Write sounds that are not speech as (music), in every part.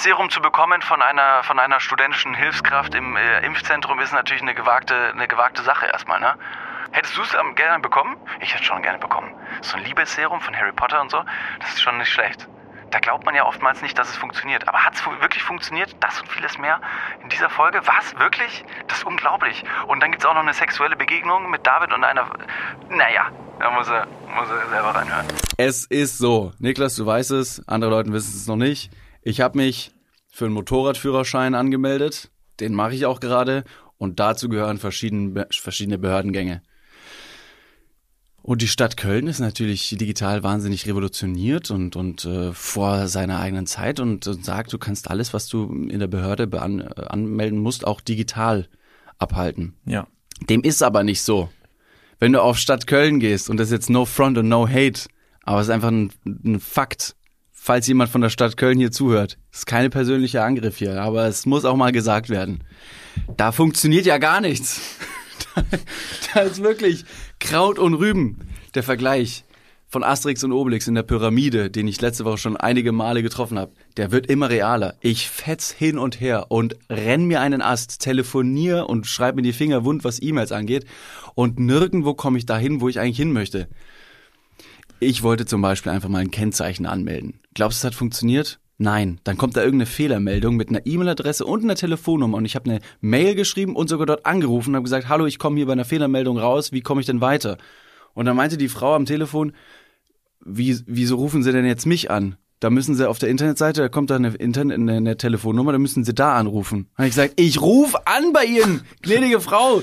Liebesserum zu bekommen von einer, von einer studentischen Hilfskraft im äh, Impfzentrum ist natürlich eine gewagte, eine gewagte Sache erstmal, ne? Hättest du es gerne bekommen? Ich hätte schon gerne bekommen. So ein Liebesserum von Harry Potter und so, das ist schon nicht schlecht. Da glaubt man ja oftmals nicht, dass es funktioniert. Aber hat es wirklich funktioniert? Das und vieles mehr in dieser Folge? Was? Wirklich? Das ist unglaublich. Und dann gibt es auch noch eine sexuelle Begegnung mit David und einer... Naja, da muss er, muss er selber reinhören. Es ist so. Niklas, du weißt es, andere Leute wissen es noch nicht. Ich habe mich für einen Motorradführerschein angemeldet. Den mache ich auch gerade. Und dazu gehören verschiedene, verschiedene Behördengänge. Und die Stadt Köln ist natürlich digital wahnsinnig revolutioniert und, und äh, vor seiner eigenen Zeit und, und sagt, du kannst alles, was du in der Behörde bean äh, anmelden musst, auch digital abhalten. Ja. Dem ist aber nicht so. Wenn du auf Stadt Köln gehst, und das ist jetzt no front und no hate, aber es ist einfach ein, ein Fakt, falls jemand von der Stadt Köln hier zuhört. Ist keine persönliche Angriff hier, aber es muss auch mal gesagt werden. Da funktioniert ja gar nichts. (laughs) da ist wirklich Kraut und Rüben. Der Vergleich von Asterix und Obelix in der Pyramide, den ich letzte Woche schon einige Male getroffen habe, der wird immer realer. Ich fetz hin und her und renn mir einen Ast, telefonier und schreib mir die Finger wund, was E-Mails angeht. Und nirgendwo komme ich dahin, wo ich eigentlich hin möchte. Ich wollte zum Beispiel einfach mal ein Kennzeichen anmelden. Glaubst du, es hat funktioniert? Nein, dann kommt da irgendeine Fehlermeldung mit einer E-Mail-Adresse und einer Telefonnummer und ich habe eine Mail geschrieben und sogar dort angerufen und habe gesagt, hallo, ich komme hier bei einer Fehlermeldung raus, wie komme ich denn weiter? Und dann meinte die Frau am Telefon, wie, wieso rufen Sie denn jetzt mich an? Da müssen Sie auf der Internetseite, da kommt da eine, Internet, eine, eine Telefonnummer, da müssen Sie da anrufen. Dann habe ich gesagt, ich ruf an bei Ihnen, gnädige Frau.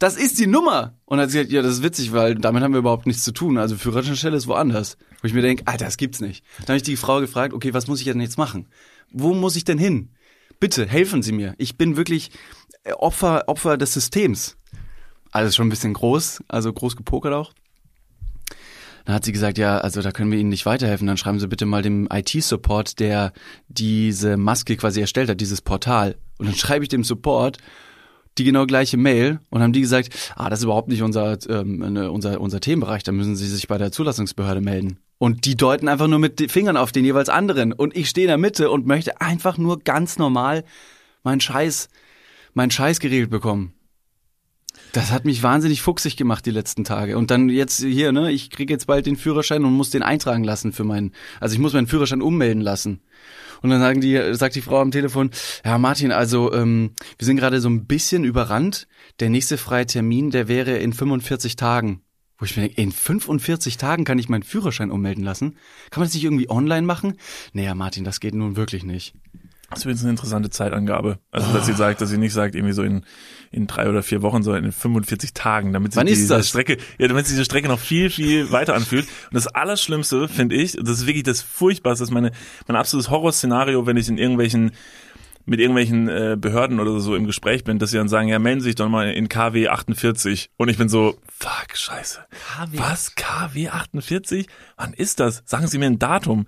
Das ist die Nummer. Und dann hat sie gesagt, ja, das ist witzig, weil damit haben wir überhaupt nichts zu tun. Also Führerscheinstelle ist woanders. Wo ich mir denke, Alter, das gibt's nicht. Dann habe ich die Frau gefragt, okay, was muss ich denn jetzt machen? Wo muss ich denn hin? Bitte, helfen Sie mir. Ich bin wirklich äh, Opfer, Opfer des Systems. Alles schon ein bisschen groß, also groß gepokert auch. Dann hat sie gesagt, ja, also da können wir Ihnen nicht weiterhelfen. Dann schreiben Sie bitte mal dem IT-Support, der diese Maske quasi erstellt hat, dieses Portal. Und dann (laughs) schreibe ich dem Support die genau gleiche Mail und haben die gesagt, ah, das ist überhaupt nicht unser, ähm, unser, unser Themenbereich, da müssen Sie sich bei der Zulassungsbehörde melden. Und die deuten einfach nur mit den Fingern auf den jeweils anderen. Und ich stehe in der Mitte und möchte einfach nur ganz normal meinen Scheiß, meinen Scheiß geregelt bekommen. Das hat mich wahnsinnig fuchsig gemacht die letzten Tage. Und dann jetzt hier, ne, ich kriege jetzt bald den Führerschein und muss den eintragen lassen für meinen, also ich muss meinen Führerschein ummelden lassen. Und dann sagen die, sagt die Frau am Telefon, ja Martin, also ähm, wir sind gerade so ein bisschen überrannt. Der nächste freie Termin, der wäre in 45 Tagen. Wo ich mir denke, in 45 Tagen kann ich meinen Führerschein ummelden lassen? Kann man das nicht irgendwie online machen? Naja, Martin, das geht nun wirklich nicht. Das wird eine interessante Zeitangabe. Also, dass sie sagt, dass sie nicht sagt, irgendwie so in, in drei oder vier Wochen, sondern in 45 Tagen, damit sich Wann diese ist? Strecke, ja, damit sich diese Strecke noch viel, viel weiter anfühlt. Und das Allerschlimmste, finde ich, und das ist wirklich das Furchtbarste, das ist meine, mein absolutes Horrorszenario, wenn ich in irgendwelchen, mit irgendwelchen äh, Behörden oder so im Gespräch bin, dass sie dann sagen, ja, melden Sie sich doch mal in KW 48. Und ich bin so, fuck, scheiße. KW? Was? KW 48? Wann ist das? Sagen Sie mir ein Datum.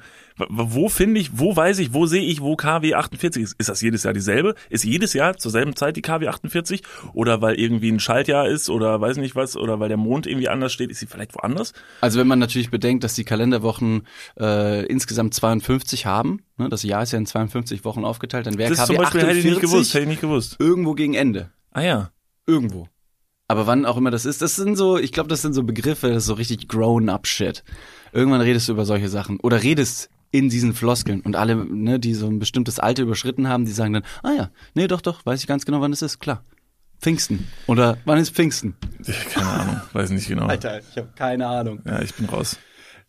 Wo finde ich, wo weiß ich, wo sehe ich, wo KW 48 ist? Ist das jedes Jahr dieselbe? Ist jedes Jahr zur selben Zeit die KW 48? Oder weil irgendwie ein Schaltjahr ist oder weiß nicht was, oder weil der Mond irgendwie anders steht, ist sie vielleicht woanders? Also wenn man natürlich bedenkt, dass die Kalenderwochen äh, insgesamt 52 haben, ne, das Jahr ist ja in 52 Wochen aufgeteilt, dann wäre KW zum Beispiel hätte ich nicht 48 gewusst, hätte ich nicht gewusst. irgendwo gegen Ende. Ah ja. Irgendwo. Aber wann auch immer das ist, das sind so, ich glaube, das sind so Begriffe, das ist so richtig grown-up Shit. Irgendwann redest du über solche Sachen oder redest in diesen Floskeln und alle, ne, die so ein bestimmtes Alter überschritten haben, die sagen dann, ah ja, nee, doch, doch, weiß ich ganz genau, wann es ist, klar. Pfingsten. Oder wann ist Pfingsten? Keine Ahnung, weiß nicht genau. Alter, ich habe keine Ahnung. Ja, ich bin raus.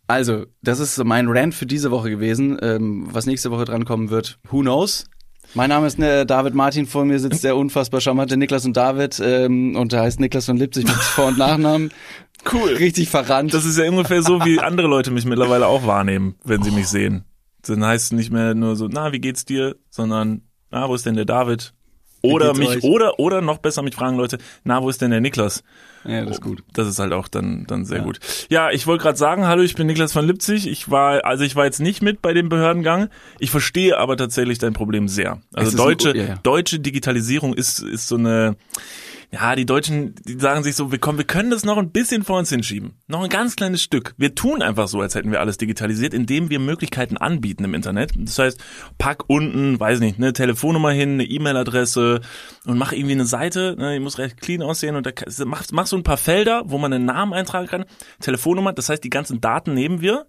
Also, das ist mein Rant für diese Woche gewesen. Ähm, was nächste Woche drankommen wird, who knows? Mein Name ist äh, David Martin, vor mir sitzt der unfassbar charmante Niklas und David ähm, und der heißt Niklas von Lipzig mit Vor- und Nachnamen. (laughs) Cool. Richtig verrannt. Das ist ja ungefähr so, wie andere Leute mich mittlerweile auch wahrnehmen, wenn sie mich sehen. Dann heißt es nicht mehr nur so, na, wie geht's dir, sondern, na, wo ist denn der David? Oder mich, euch? oder, oder noch besser mich fragen Leute, na, wo ist denn der Niklas? ja, das ist gut. Das ist halt auch dann, dann sehr gut. Ja, ich wollte gerade sagen, hallo, ich bin Niklas von Lipzig. Ich war, also ich war jetzt nicht mit bei dem Behördengang. Ich verstehe aber tatsächlich dein Problem sehr. Also deutsche, ein- ja, ja. deutsche Digitalisierung ist, ist so eine, Ja, die Deutschen, die sagen sich so, wir, kommen, wir können das noch ein bisschen vor uns hinschieben. Noch ein ganz kleines Stück. Wir tun einfach so, als hätten wir alles digitalisiert, indem wir Möglichkeiten anbieten im Internet. Das heißt, pack unten, weiß nicht, eine Telefonnummer hin, eine E-Mail-Adresse und mach irgendwie eine Seite, ne, die muss recht clean aussehen und da mach, mach so ein paar Felder, wo man einen Namen eintragen kann, Telefonnummer, das heißt, die ganzen Daten nehmen wir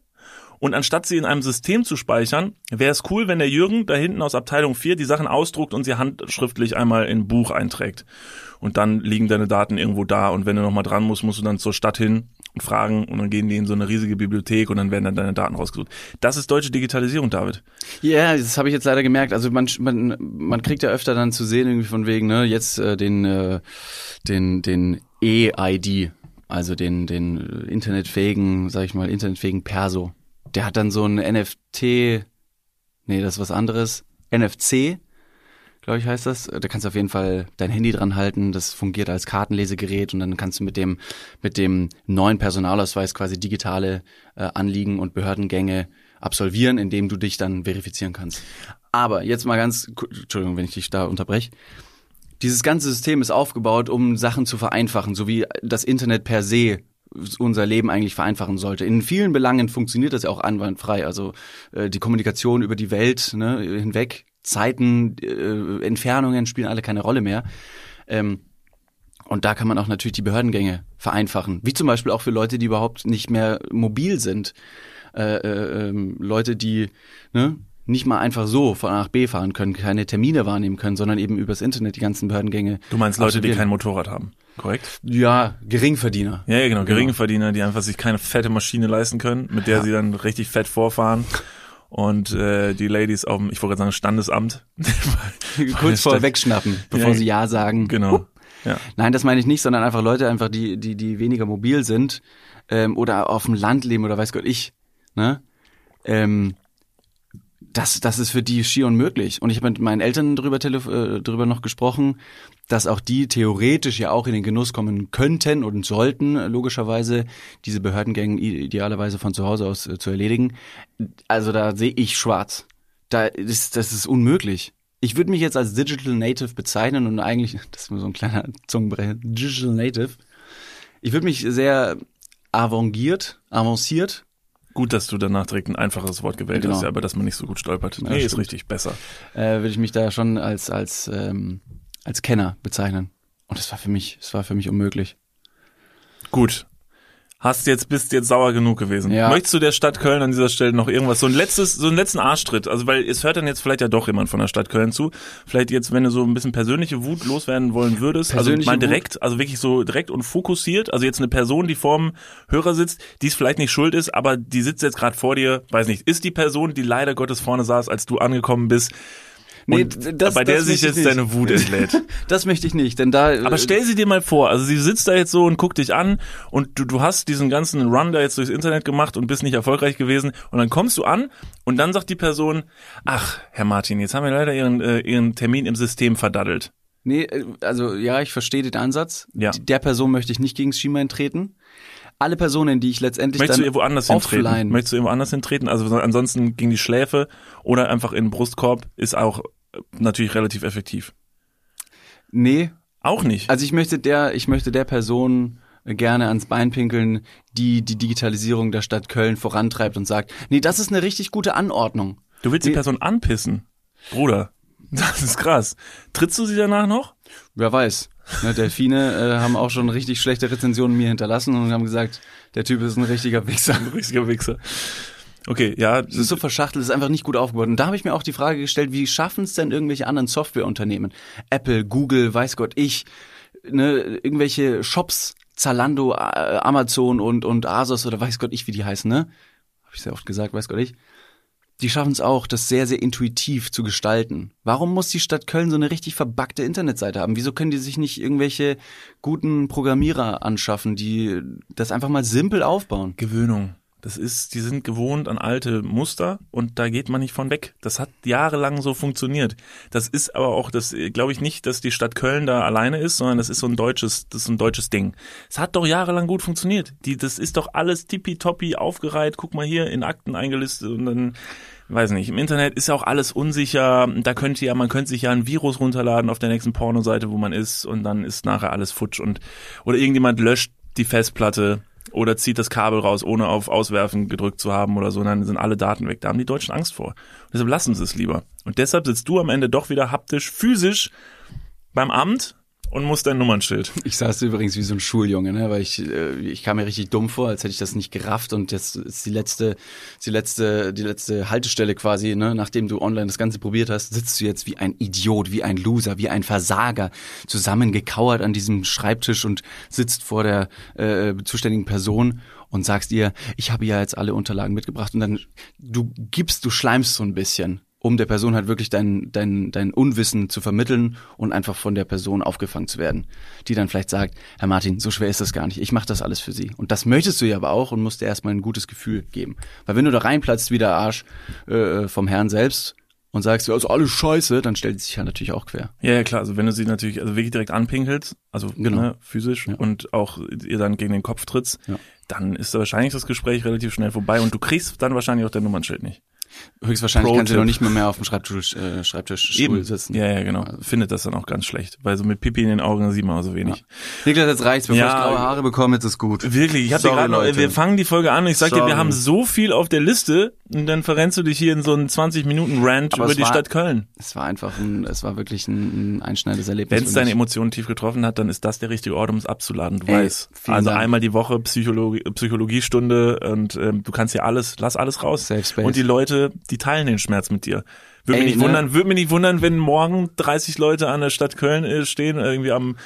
und anstatt sie in einem System zu speichern, wäre es cool, wenn der Jürgen da hinten aus Abteilung 4 die Sachen ausdruckt und sie handschriftlich einmal in Buch einträgt. Und dann liegen deine Daten irgendwo da. Und wenn du nochmal dran musst, musst du dann zur Stadt hin und fragen und dann gehen die in so eine riesige Bibliothek und dann werden dann deine Daten rausgesucht. Das ist deutsche Digitalisierung, David. Ja, yeah, das habe ich jetzt leider gemerkt. Also man, man, man kriegt ja öfter dann zu sehen, irgendwie von wegen, ne, jetzt äh, den, äh, den, den E-ID, also den, den internetfähigen, sag ich mal, internetfähigen Perso der hat dann so ein NFT, nee, das ist was anderes, NFC, glaube ich heißt das. Da kannst du auf jeden Fall dein Handy dran halten, das fungiert als Kartenlesegerät und dann kannst du mit dem mit dem neuen Personalausweis quasi digitale äh, Anliegen und Behördengänge absolvieren, indem du dich dann verifizieren kannst. Aber jetzt mal ganz, Entschuldigung, wenn ich dich da unterbreche. Dieses ganze System ist aufgebaut, um Sachen zu vereinfachen, so wie das Internet per se unser Leben eigentlich vereinfachen sollte. In vielen Belangen funktioniert das ja auch einwandfrei. Also äh, die Kommunikation über die Welt ne, hinweg, Zeiten, äh, Entfernungen spielen alle keine Rolle mehr. Ähm, und da kann man auch natürlich die Behördengänge vereinfachen. Wie zum Beispiel auch für Leute, die überhaupt nicht mehr mobil sind. Äh, äh, ähm, Leute, die ne, nicht mal einfach so von A nach B fahren können, keine Termine wahrnehmen können, sondern eben übers Internet die ganzen Behördengänge. Du meinst Leute, die kein Motorrad haben? Korrekt? Ja, Geringverdiener. Ja, ja genau, Geringverdiener, die einfach sich keine fette Maschine leisten können, mit der ja. sie dann richtig fett vorfahren. Und äh, die Ladies auf dem, ich wollte gerade sagen, Standesamt. (laughs) (laughs) Kurz vor wegschnappen, bevor ja, sie Ja sagen. Genau. Ja. Nein, das meine ich nicht, sondern einfach Leute, einfach die, die, die weniger mobil sind ähm, oder auf dem Land leben oder weiß Gott ich. Ne? Ähm, das, das ist für die schier unmöglich. Und ich habe mit meinen Eltern drüber, äh, drüber noch gesprochen, dass auch die theoretisch ja auch in den Genuss kommen könnten und sollten, logischerweise, diese Behördengänge idealerweise von zu Hause aus äh, zu erledigen. Also da sehe ich schwarz. Da ist, das ist unmöglich. Ich würde mich jetzt als Digital Native bezeichnen und eigentlich, (laughs) das ist so ein kleiner Zungenbrecher, Digital Native. Ich würde mich sehr avangiert, avanciert Gut, dass du danach direkt ein einfaches Wort gewählt genau. hast, aber dass man nicht so gut stolpert. Ja, nee, stimmt. ist richtig, besser. Äh, Würde ich mich da schon als, als, ähm, als Kenner bezeichnen. Und es war für mich, es war für mich unmöglich. Gut, hast jetzt bist jetzt sauer genug gewesen. Ja. Möchtest du der Stadt Köln an dieser Stelle noch irgendwas so ein letztes so einen letzten Arschtritt, also weil es hört dann jetzt vielleicht ja doch jemand von der Stadt Köln zu. Vielleicht jetzt wenn du so ein bisschen persönliche Wut loswerden wollen würdest, also persönliche also mal direkt, Wut? also wirklich so direkt und fokussiert, also jetzt eine Person, die vorm Hörer sitzt, die es vielleicht nicht schuld ist, aber die sitzt jetzt gerade vor dir, weiß nicht, ist die Person, die leider Gottes vorne saß, als du angekommen bist, Nee, das, bei der das sich jetzt nicht. deine Wut entlädt. (laughs) Das möchte ich nicht, denn da. Aber stell sie dir mal vor, also sie sitzt da jetzt so und guckt dich an und du, du hast diesen ganzen Run da jetzt durchs Internet gemacht und bist nicht erfolgreich gewesen und dann kommst du an und dann sagt die Person, ach, Herr Martin, jetzt haben wir leider Ihren, äh, Ihren Termin im System verdaddelt. Nee, äh, also ja, ich verstehe den Ansatz. Ja. Der Person möchte ich nicht gegen Schienbein treten alle Personen, die ich letztendlich Möchtest dann du irgendwo anders offline hintreten? Möchtest du irgendwo anders hintreten? Also ansonsten gegen die Schläfe oder einfach in den Brustkorb ist auch äh, natürlich relativ effektiv. Nee. Auch nicht. Also ich möchte der, ich möchte der Person gerne ans Bein pinkeln, die die Digitalisierung der Stadt Köln vorantreibt und sagt, nee, das ist eine richtig gute Anordnung. Du willst nee. die Person anpissen? Bruder, das ist krass. Trittst du sie danach noch? Wer weiß. Ne, Delfine äh, haben auch schon richtig schlechte Rezensionen mir hinterlassen und haben gesagt, der Typ ist ein richtiger Wichser. Ein richtiger Wichser. Okay, ja. Es ist so verschachtelt, es ist einfach nicht gut aufgebaut. Und da habe ich mir auch die Frage gestellt, wie schaffen es denn irgendwelche anderen Softwareunternehmen? Apple, Google, weiß Gott, ich, ne, irgendwelche Shops, Zalando, Amazon und, und Asos oder weiß Gott ich, wie die heißen, ne? Habe ich sehr oft gesagt, weiß Gott ich die schaffen es auch, das sehr, sehr intuitiv zu gestalten. Warum muss die Stadt Köln so eine richtig verbackte Internetseite haben? Wieso können die sich nicht irgendwelche guten Programmierer anschaffen, die das einfach mal simpel aufbauen? Gewöhnung. Das ist, die sind gewohnt an alte Muster und da geht man nicht von weg. Das hat jahrelang so funktioniert. Das ist aber auch, das glaube ich nicht, dass die Stadt Köln da alleine ist, sondern das ist so ein deutsches, das ist so ein deutsches Ding. Es hat doch jahrelang gut funktioniert. Die, das ist doch alles tippitoppi aufgereiht. Guck mal hier in Akten eingelistet und dann weiß nicht, im Internet ist ja auch alles unsicher. Da könnte ja, man könnte sich ja ein Virus runterladen auf der nächsten Pornoseite, wo man ist, und dann ist nachher alles futsch und oder irgendjemand löscht die Festplatte oder zieht das Kabel raus, ohne auf Auswerfen gedrückt zu haben oder so, und dann sind alle Daten weg. Da haben die Deutschen Angst vor. Und deshalb lassen sie es lieber. Und deshalb sitzt du am Ende doch wieder haptisch, physisch beim Amt und musst dein Nummernschild. Ich saß übrigens wie so ein Schuljunge, ne? weil ich, äh, ich kam mir richtig dumm vor, als hätte ich das nicht gerafft und jetzt ist die letzte, die letzte, die letzte Haltestelle quasi, ne? nachdem du online das Ganze probiert hast, sitzt du jetzt wie ein Idiot, wie ein Loser, wie ein Versager, zusammengekauert an diesem Schreibtisch und sitzt vor der äh, zuständigen Person und sagst ihr, ich habe ja jetzt alle Unterlagen mitgebracht und dann du gibst, du schleimst so ein bisschen um der Person halt wirklich dein, dein, dein Unwissen zu vermitteln und einfach von der Person aufgefangen zu werden, die dann vielleicht sagt, Herr Martin, so schwer ist das gar nicht, ich mache das alles für Sie. Und das möchtest du ja aber auch und musst dir erstmal ein gutes Gefühl geben. Weil wenn du da reinplatzt wie der Arsch äh, vom Herrn selbst und sagst, ja, also alles scheiße, dann stellt sie sich ja natürlich auch quer. Ja, ja, klar. Also wenn du sie natürlich also wirklich direkt anpinkelst, also Genau. ne, physisch Ja. und auch ihr dann gegen den Kopf trittst, Ja. dann ist da wahrscheinlich das Gespräch relativ schnell vorbei und du kriegst dann wahrscheinlich auch dein Nummernschild nicht. Höchstwahrscheinlich du Tipp. noch nicht mehr, mehr auf dem Schreibtisch, äh, Schreibtischstuhl sitzen. Ja, ja, genau. Findet das dann auch ganz schlecht, weil so mit Pipi in den Augen sieht man auch so wenig. Niklas, jetzt reicht's, bevor Ja. ich graue Haare bekomme, jetzt ist gut. Wirklich, ich Sorry, gerade noch, wir fangen die Folge an und ich sag dir, wir haben so viel auf der Liste und dann verrennst du dich hier in so einen 20 Minuten Rant Aber über es die war- Stadt Köln. Es war einfach ein, es war wirklich ein, ein einschneidendes Erlebnis. Wenn es deine. Emotionen tief getroffen hat, dann ist das der richtige Ort, um es abzuladen. Du Ey, weißt. Also Dank. einmal die Woche Psychologie, Psychologiestunde und ähm, du kannst ja alles, lass alles raus. Safe Space. Und die Leute, die teilen den Schmerz mit dir. Würde Ey, mich nicht ne? wundern, würde mich nicht wundern, wenn morgen 30 Leute an der Stadt Köln äh, stehen, irgendwie am,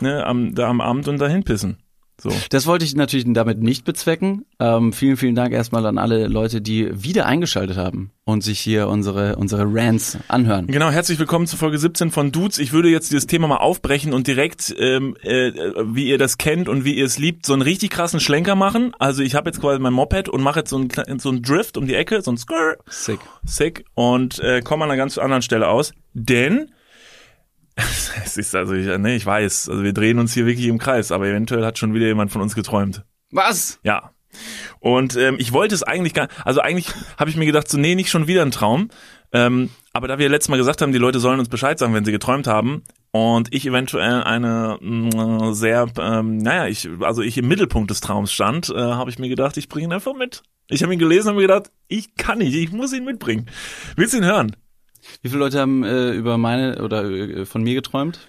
ne, am, da am Abend und dahin pissen. So. Das wollte ich natürlich damit nicht bezwecken. Ähm, vielen, vielen Dank erstmal an alle Leute, die wieder eingeschaltet haben und sich hier unsere, unsere Rants anhören. Genau, herzlich willkommen zu Folge 17 von Dudes. Ich würde jetzt dieses Thema mal aufbrechen und direkt, ähm, äh, wie ihr das kennt und wie ihr es liebt, so einen richtig krassen Schlenker machen. Also ich habe jetzt quasi mein Moped und mache jetzt so einen, so einen Drift um die Ecke, so ein Skrrr, Sick. sick und äh, komme an einer ganz anderen Stelle aus. Denn (laughs) es ist also, ich, nee, ich weiß, also wir drehen uns hier wirklich im Kreis, aber eventuell hat schon wieder jemand von uns geträumt. Was? Ja. Und ähm, ich wollte es eigentlich gar, also eigentlich habe ich mir gedacht, so nee, nicht schon wieder ein Traum. Ähm, aber da wir letztes Mal gesagt haben, die Leute sollen uns Bescheid sagen, wenn sie geträumt haben, und ich eventuell eine mh, sehr, ähm, naja, ich, also ich im Mittelpunkt des Traums stand, äh, habe ich mir gedacht, ich bringe ihn einfach mit. Ich habe ihn gelesen und mir gedacht, ich kann nicht, ich muss ihn mitbringen. Willst du ihn hören? Wie viele Leute haben äh, über meine oder äh, von mir geträumt?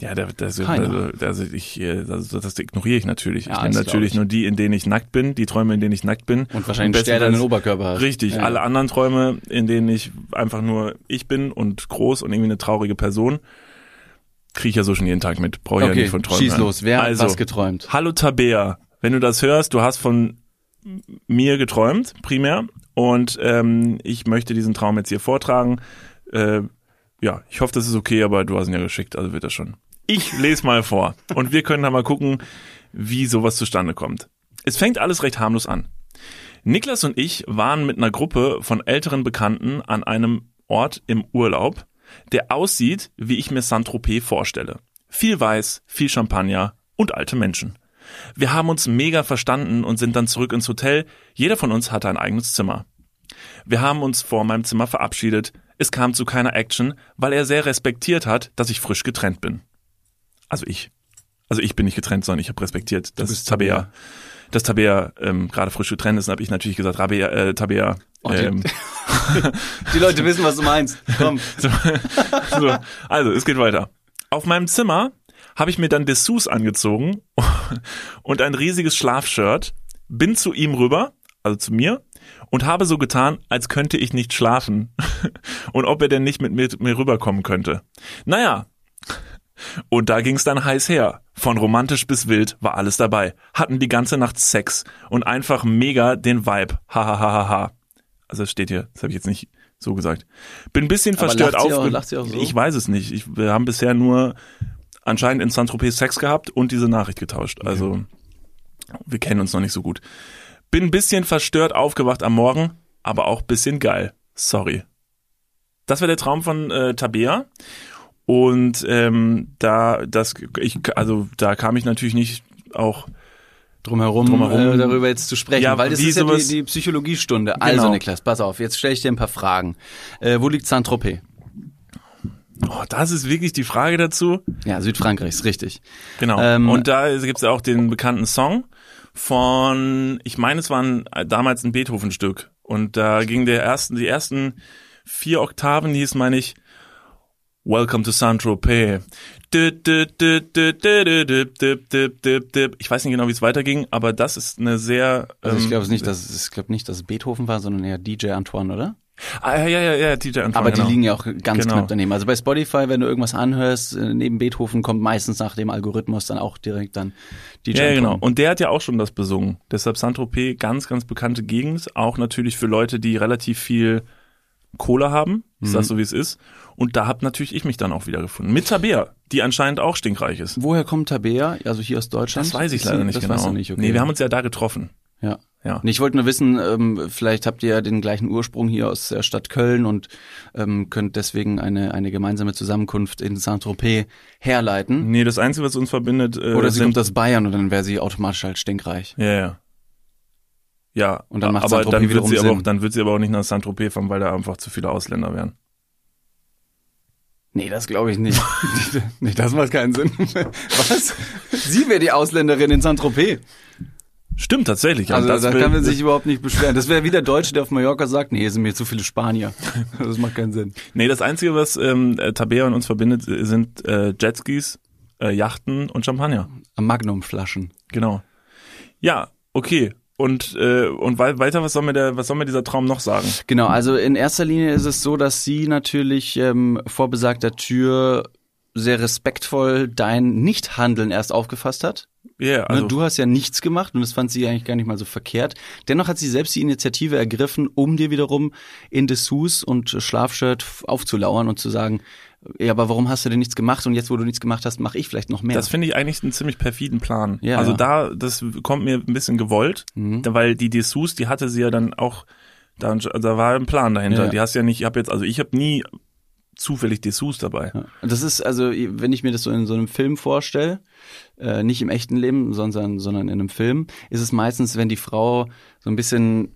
Ja, Keiner. der, also ich, äh, das, das ignoriere ich natürlich. Ja, ich nehme das natürlich glaub nur ich. die, in denen ich nackt bin, die Träume, in denen ich nackt bin. Und wahrscheinlich der deinen Oberkörper hast. Richtig, Ja. alle anderen Träume, in denen ich einfach nur ich bin und groß und irgendwie eine traurige Person, kriege ich ja so schon jeden Tag mit. Brauche ich ja Okay, nicht von Träumen. schieß los. Wer also, hat was geträumt? Hallo Tabea, wenn du das hörst, du hast von mir geträumt, primär. Und ähm, ich möchte diesen Traum jetzt hier vortragen. Äh, ja, ich hoffe, das ist okay, aber du hast ihn ja geschickt, also wird das schon. Ich lese mal vor und wir können dann mal gucken, wie sowas zustande kommt. Es fängt alles recht harmlos an. Niklas und ich waren mit einer Gruppe von älteren Bekannten an einem Ort im Urlaub, der aussieht, wie ich mir Saint-Tropez vorstelle. Viel Weiß, viel Champagner und alte Menschen. Wir haben uns mega verstanden und sind dann zurück ins Hotel. Jeder von uns hatte ein eigenes Zimmer. Wir haben uns vor meinem Zimmer verabschiedet. Es kam zu keiner Action, weil er sehr respektiert hat, dass ich frisch getrennt bin. Also ich. Also ich bin nicht getrennt, sondern ich habe respektiert, dass Tabea, Tabea. dass Tabea ähm, gerade frisch getrennt ist, habe ich natürlich gesagt, Rabea, äh, Tabea. Oh, die- ähm, (laughs) Die Leute wissen, was du meinst. Komm. (laughs) so, so, also, es geht weiter. Auf meinem Zimmer habe ich mir dann Dessous angezogen (laughs) und ein riesiges Schlafshirt, bin zu ihm rüber, also zu mir, und habe so getan, als könnte ich nicht schlafen (laughs) und ob er denn nicht mit mir, mir rüberkommen könnte. Naja, (laughs) und da ging's dann heiß her. Von romantisch bis wild war alles dabei. Hatten die ganze Nacht Sex und einfach mega den Vibe. Hahaha. Also es steht hier, das habe ich jetzt nicht so gesagt. Bin ein bisschen verstört lacht sie aufge- auch- lacht sie auch so? Ich weiß es nicht. Ich, wir haben bisher nur anscheinend in Saint-Tropez Sex gehabt und diese Nachricht getauscht. Also wir kennen uns noch nicht so gut. Bin ein bisschen verstört aufgewacht am Morgen, aber auch ein bisschen geil. Sorry. Das war der Traum von äh, Tabea. Und ähm, da das ich also da kam ich natürlich nicht auch drumherum, Drumherum. Äh, darüber jetzt zu sprechen, Ja, weil das ist ja die, die Psychologiestunde. Also Genau. Niklas, pass auf, jetzt stelle ich dir ein paar Fragen. Äh, wo liegt Saint-Tropez? Oh, das ist wirklich die Frage dazu. Ja, Südfrankreich ist richtig. Genau. Ähm, und da gibt's ja auch den bekannten Song von, ich meine, es war ein, damals ein Beethoven-Stück. Und da ging der ersten, die ersten vier Oktaven, die hieß, meine ich, Welcome to Saint-Tropez. Ich weiß nicht genau, wie es weiterging, aber das ist eine sehr. Ähm, also ich ähm, glaube nicht, dass ich glaube nicht, dass es Beethoven war, sondern eher DJ Antoine, oder? Ah, ja, ja, ja, ja, DJ Antoine, Aber genau. die liegen ja auch ganz Genau. knapp daneben. Also bei Spotify, wenn du irgendwas anhörst, äh, neben Beethoven kommt meistens nach dem Algorithmus dann auch direkt dann DJ Ja, ja, genau. Antoine. Und der hat ja auch schon das besungen. Deshalb Saint-Tropez, ganz, ganz bekannte Gegend. Auch natürlich für Leute, die relativ viel Kohle haben. Ich Mhm. sag's so, wie es ist. Und da hab natürlich ich mich dann auch wieder gefunden. Mit Tabea, die anscheinend auch stinkreich ist. Woher kommt Tabea? Also hier aus Deutschland? Das weiß ich Ist leider nicht das genau. Weißt du nicht, okay. Nee, wir haben uns ja da getroffen. ja. Ja. Ich wollte nur wissen, ähm, vielleicht habt ihr ja den gleichen Ursprung hier aus der Stadt Köln und ähm, könnt deswegen eine, eine gemeinsame Zusammenkunft in Saint-Tropez herleiten. Nee, das Einzige, was uns verbindet, äh, Oder sie sind, kommt aus Bayern und dann wäre sie automatisch halt stinkreich. Ja, ja. Ja, Und dann macht aber dann wird sie aber auch, dann wird sie aber auch nicht nach Saint-Tropez fahren, weil da einfach zu viele Ausländer wären. Nee, das glaube ich nicht. (laughs) nee, das macht keinen Sinn. (laughs) Was? Sie wäre die Ausländerin in Saint-Tropez. Stimmt, tatsächlich. Also das da kann man sich überhaupt nicht beschweren. Das wäre wie der Deutsche, der auf Mallorca sagt, nee, hier sind mir zu viele Spanier. Das macht keinen Sinn. Nee, das Einzige, was ähm, äh, Tabea und uns verbindet, äh, sind äh, Jetskis, äh, Yachten und Champagner. Magnumflaschen. Genau. Ja, okay. Und äh, und wei weiter, was soll mir der, was soll mir dieser Traum noch sagen? Genau, also in erster Linie ist es so, dass sie natürlich ähm, vor besagter Tür sehr respektvoll dein Nichthandeln erst aufgefasst hat. Ja, also ne, du hast ja nichts gemacht und das fand sie eigentlich gar nicht mal so verkehrt. Dennoch hat sie selbst die Initiative ergriffen, um dir wiederum in Dessous und Schlafshirt aufzulauern und zu sagen, ja, aber warum hast du denn nichts gemacht und jetzt, wo du nichts gemacht hast, mache ich vielleicht noch mehr. das finde ich eigentlich einen ziemlich perfiden Plan. Ja, also ja. da, das kommt mir ein bisschen gewollt, Mhm. weil die Dessous, die hatte sie ja dann auch, da, da war ein Plan dahinter. Ja. Die hast ja nicht, ich habe jetzt, also ich habe nie zufällig Dessous dabei. Ja. Das ist also, wenn ich mir das so in so einem Film vorstelle, äh, nicht im echten Leben, sondern, sondern in einem Film, ist es meistens, wenn die Frau so ein bisschen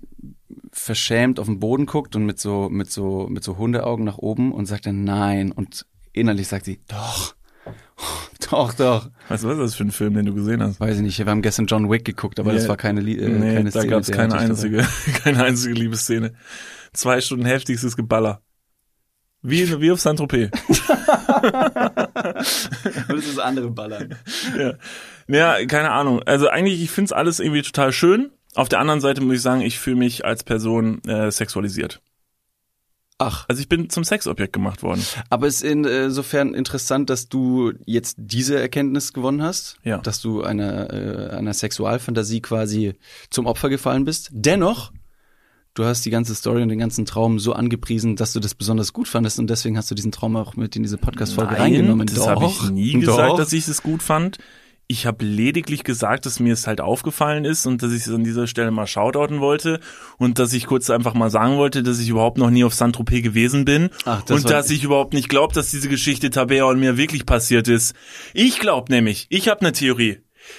verschämt auf den Boden guckt und mit so, mit so, mit so Hundeaugen nach oben und sagt dann nein und innerlich sagt sie, doch, (laughs) doch, doch. Weißt du, was ist das für ein Film, den du gesehen hast? Weiß ich nicht, wir haben gestern John Wick geguckt, aber das Ja. war keine, Lie- äh, nee, keine da Szene. gab es keine dabei. einzige, (laughs) keine einzige Liebesszene. Zwei Stunden heftigstes Geballer. Wie, wie auf Saint-Tropez. (laughs) Und das ist andere Ballern. ja. ja, keine Ahnung. Also eigentlich, ich find's alles irgendwie total schön. Auf der anderen Seite muss ich sagen, ich fühle mich als Person äh, sexualisiert. Ach, Also ich bin zum Sexobjekt gemacht worden. Aber es ist insofern interessant, dass du jetzt diese Erkenntnis gewonnen hast, Ja. dass du einer, äh, einer Sexualfantasie quasi zum Opfer gefallen bist. Dennoch, du hast die ganze Story und den ganzen Traum so angepriesen, dass du das besonders gut fandest und deswegen hast du diesen Traum auch mit in diese Podcast-Folge reingenommen. das habe ich nie gesagt, Doch. dass ich es gut fand. Ich habe lediglich gesagt, dass mir es halt aufgefallen ist und dass ich es an dieser Stelle mal shoutouten wollte und dass ich kurz einfach mal sagen wollte, dass ich überhaupt noch nie auf Saint-Tropez gewesen bin Ach, das und dass ich überhaupt nicht glaube, dass diese Geschichte Tabea und mir wirklich passiert ist. Ich glaube nämlich, ich habe eine Theorie.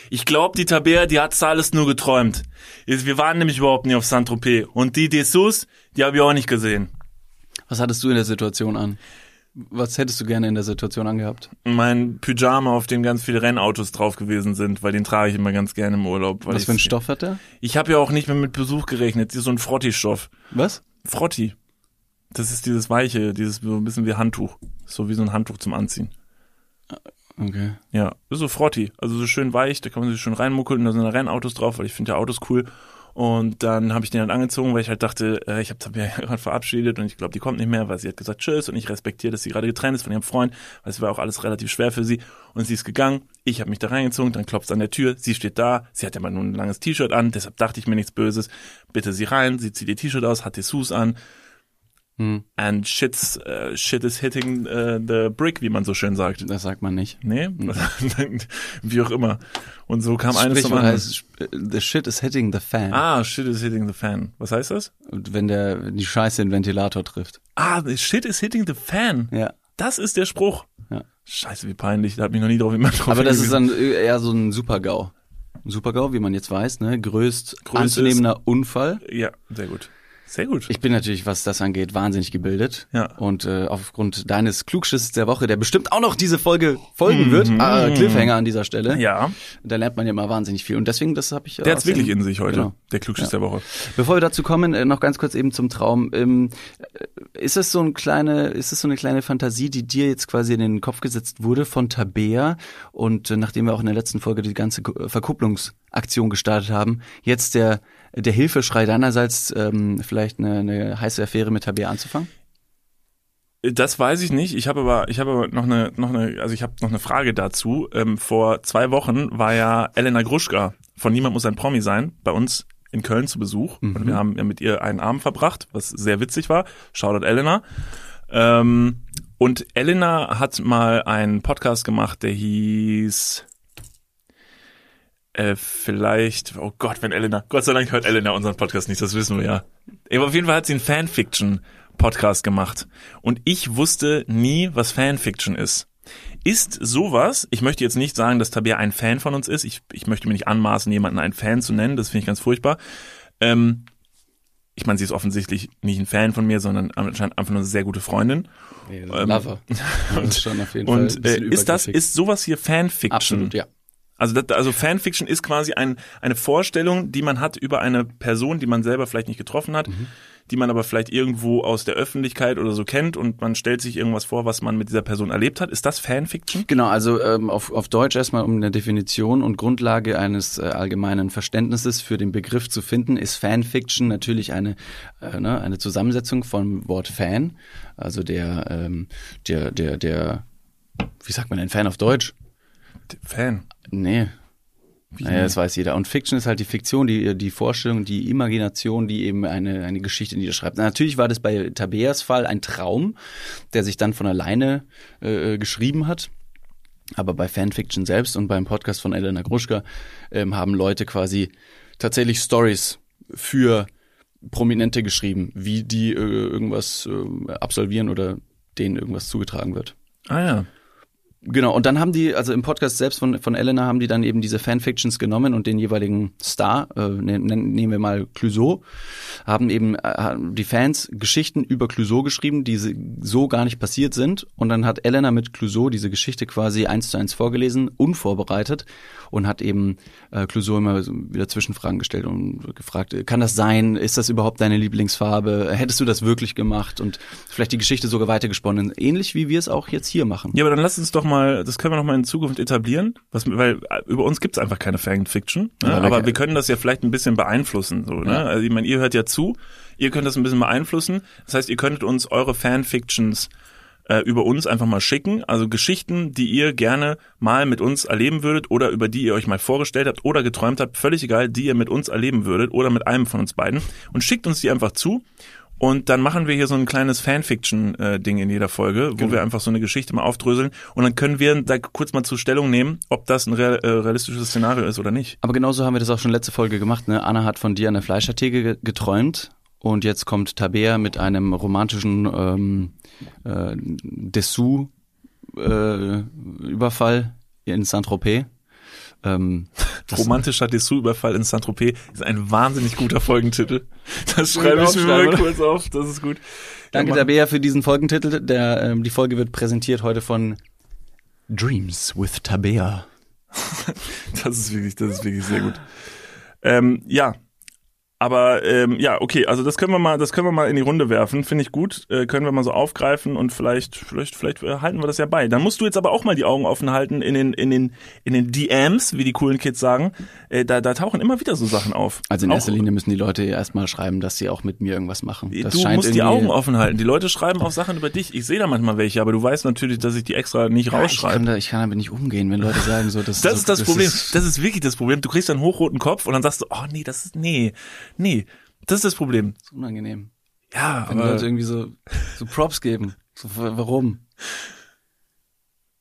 Ich glaube, die Tabea, die hat's alles nur geträumt. Wir waren nämlich überhaupt nie auf Saint-Tropez und die Dessous, die habe ich auch nicht gesehen. Was hattest du in der Situation an? Was hättest du gerne in der Situation angehabt? mein Pyjama, auf dem ganz viele Rennautos drauf gewesen sind, weil den trage ich immer ganz gerne im Urlaub. Weil Was für ein Stoff hat der? Ich habe ja auch nicht mehr mit Besuch gerechnet. Das ist so ein Frotti-Stoff. Was? Frotti. Das ist dieses weiche, dieses so ein bisschen wie Handtuch. So wie so ein Handtuch zum Anziehen. Okay. Ja, ist so Frotti. Also so schön weich, da kann man sich schön reinmuckeln da sind da Rennautos drauf, weil ich finde ja Autos cool. Und dann habe ich den halt angezogen, weil ich halt dachte, äh, ich habe Tabea (laughs) gerade verabschiedet und ich glaube, die kommt nicht mehr, weil sie hat gesagt Tschüss und ich respektiere, dass sie gerade getrennt ist von ihrem Freund, weil es war auch alles relativ schwer für sie. Und sie ist gegangen, ich habe mich da reingezogen, dann klopft an der Tür, sie steht da, sie hat ja mal nur ein langes T-Shirt an, deshalb dachte ich mir nichts Böses. Bitte sie rein, sie zieht ihr T-Shirt aus, hat Dessous an. Hm, and shit's, äh, shit is hitting äh, the brick, wie man so schön sagt. das sagt man nicht. Nee? (laughs) wie auch immer. Und so kam eines zum anderen. heißt, the shit is hitting the fan. Ah, shit is hitting the fan. Was heißt das? Wenn der die Scheiße den Ventilator trifft. Ah, the shit is hitting the fan. Ja. Das ist der Spruch. Ja. Scheiße, wie peinlich. Da hat mich noch nie drauf jemand drauf Aber das ist dann eher so ein Super-GAU. Ein Super-GAU, wie man jetzt weiß, ne? Größt Größtes- anzunehmender Unfall. Ja, sehr gut. Sehr gut. Ich bin natürlich, was das angeht, wahnsinnig gebildet. Ja. Und äh, aufgrund deines Klugschisses der Woche, der bestimmt auch noch diese Folge folgen Mhm. wird, äh, Cliffhanger an dieser Stelle, ja, da lernt man ja immer wahnsinnig viel. Und deswegen, das habe ich der hat's aus den- wirklich in sich heute. Genau. Der Klugschiss der Woche. Bevor wir dazu kommen, äh, noch ganz kurz eben zum Traum. Ähm, äh, ist es so ein kleine, ist es so eine kleine Fantasie, die dir jetzt quasi in den Kopf gesetzt wurde von Tabea und äh, nachdem wir auch in der letzten Folge die ganze Verkupplungsaktion gestartet haben, jetzt der der Hilfeschrei deinerseits ähm, vielleicht eine, eine heiße Affäre mit Tabea anzufangen? Das weiß ich nicht. Ich habe aber, ich habe aber noch eine, noch eine, also ich habe noch eine Frage dazu. Ähm, vor zwei Wochen war ja Elena Gruschka von Niemand muss ein Promi sein bei uns in Köln zu Besuch und wir haben ja mit ihr einen Abend verbracht, was sehr witzig war. Shoutout Elena. Ähm, und Elena hat mal einen Podcast gemacht, der hieß äh, vielleicht, oh Gott, wenn Elena, Gott sei Dank hört Elena unseren Podcast nicht, das wissen wir ja. Aber auf jeden Fall hat sie einen Fanfiction-Podcast gemacht. Und ich wusste nie, was Fanfiction ist. Ist sowas, ich möchte jetzt nicht sagen, dass Tabea ein Fan von uns ist, ich, ich möchte mir nicht anmaßen, jemanden einen Fan zu nennen, das finde ich ganz furchtbar. Ähm, ich meine, sie ist offensichtlich nicht ein Fan von mir, sondern anscheinend einfach nur eine sehr gute Freundin. Lover. Das ist ein Und äh, ist das, ist sowas hier Fanfiction? absolut, ja. Also, das, also Fanfiction ist quasi ein, eine Vorstellung, die man hat über eine Person, die man selber vielleicht nicht getroffen hat, die man aber vielleicht irgendwo aus der Öffentlichkeit oder so kennt und man stellt sich irgendwas vor, was man mit dieser Person erlebt hat. Ist das Fanfiction? Genau, also ähm, auf, auf Deutsch erstmal, um eine Definition und Grundlage eines äh, allgemeinen Verständnisses für den Begriff zu finden, ist Fanfiction natürlich eine, äh, ne, eine Zusammensetzung vom Wort Fan, also der, ähm, der, der, der, wie sagt man denn Fan auf Deutsch? Fan. Nee. Wie Naja, das weiß jeder. Und Fiction ist halt die Fiktion, die, die Vorstellung, die Imagination, die eben eine, eine Geschichte niederschreibt. Natürlich war das bei Tabeas Fall ein Traum, der sich dann von alleine äh, geschrieben hat. Aber bei Fanfiction selbst und beim Podcast von Elena Gruschka ähm, haben Leute quasi tatsächlich Stories für Prominente geschrieben, wie die äh, irgendwas äh, absolvieren oder denen irgendwas zugetragen wird. ah ja. Genau, und dann haben die, also im Podcast selbst von, von Elena haben die dann eben diese Fanfictions genommen und den jeweiligen Star, äh, ne- nennen nehmen wir mal Clouseau, haben eben äh, die Fans Geschichten über Clouseau geschrieben, die so gar nicht passiert sind. Und dann hat Elena mit Clouseau diese Geschichte quasi eins zu eins vorgelesen, unvorbereitet und hat eben äh, Clouseau immer wieder Zwischenfragen gestellt und gefragt, äh, kann das sein? Ist das überhaupt deine Lieblingsfarbe? Hättest du das wirklich gemacht? Und vielleicht die Geschichte sogar weitergesponnen, ähnlich wie wir es auch jetzt hier machen. Ja, aber dann lass uns doch mal, das können wir noch mal in Zukunft etablieren, was, weil äh, über uns gibt's einfach keine Fanfiction, ne? Ja, aber wir können das ja vielleicht ein bisschen beeinflussen, so, ne? Ja. Also ich meine, ihr hört ja zu, ihr könnt das ein bisschen beeinflussen, das heißt, ihr könntet uns eure Fanfictions äh, über uns einfach mal schicken, also Geschichten, die ihr gerne mal mit uns erleben würdet oder über die ihr euch mal vorgestellt habt oder geträumt habt, völlig egal, die ihr mit uns erleben würdet oder mit einem von uns beiden und schickt uns die einfach zu und dann machen wir hier so ein kleines Fanfiction-Ding in jeder Folge, wo Genau. wir einfach so eine Geschichte mal aufdröseln und dann können wir da kurz mal zur Stellung nehmen, ob das ein äh, realistisches Szenario ist oder nicht. Aber genauso haben wir das auch schon letzte Folge gemacht. Ne? Anna hat von dir an der Fleischertheke ge- geträumt und jetzt kommt Tabea mit einem romantischen ähm, äh, Dessous-Überfall in Saint-Tropez. Ähm, das- Romantischer Dessous-Überfall in Saint-Tropez ist ein wahnsinnig guter Folgentitel. Das schreibe ich mir mal kurz auf, das ist gut. Danke Ja, Tabea für diesen Folgentitel. Der, ähm, die Folge wird präsentiert heute von Dreams with Tabea. (laughs) Das ist wirklich, das ist wirklich sehr gut. Ähm, ja. Aber ähm, ja, okay, also das können wir mal, das können wir mal in die Runde werfen, finde ich gut. Äh, können wir mal so aufgreifen und vielleicht, vielleicht, vielleicht äh, halten wir das ja bei. Dann musst du jetzt aber auch mal die Augen offen halten in den, in den, in den DMs, wie die coolen Kids sagen. Äh, da, da tauchen immer wieder so Sachen auf. Also in Auch- erster Linie müssen die Leute erstmal schreiben, dass sie auch mit mir irgendwas machen. Das du musst die Augen offen halten. Die Leute schreiben auch Sachen über dich. Ich sehe da manchmal welche, aber du weißt natürlich, dass ich die extra nicht Ja, ich, kann rausschreibe. da, ich kann damit nicht umgehen, wenn Leute sagen so, das, Das so, ist das Problem. ist- das ist wirklich das Problem. Du kriegst einen hochroten Kopf und dann sagst du, oh nee, das ist, nee, nee. Das ist das Problem. Das ist unangenehm. Ja, Wenn aber, Leute irgendwie so, so Props geben. So, warum?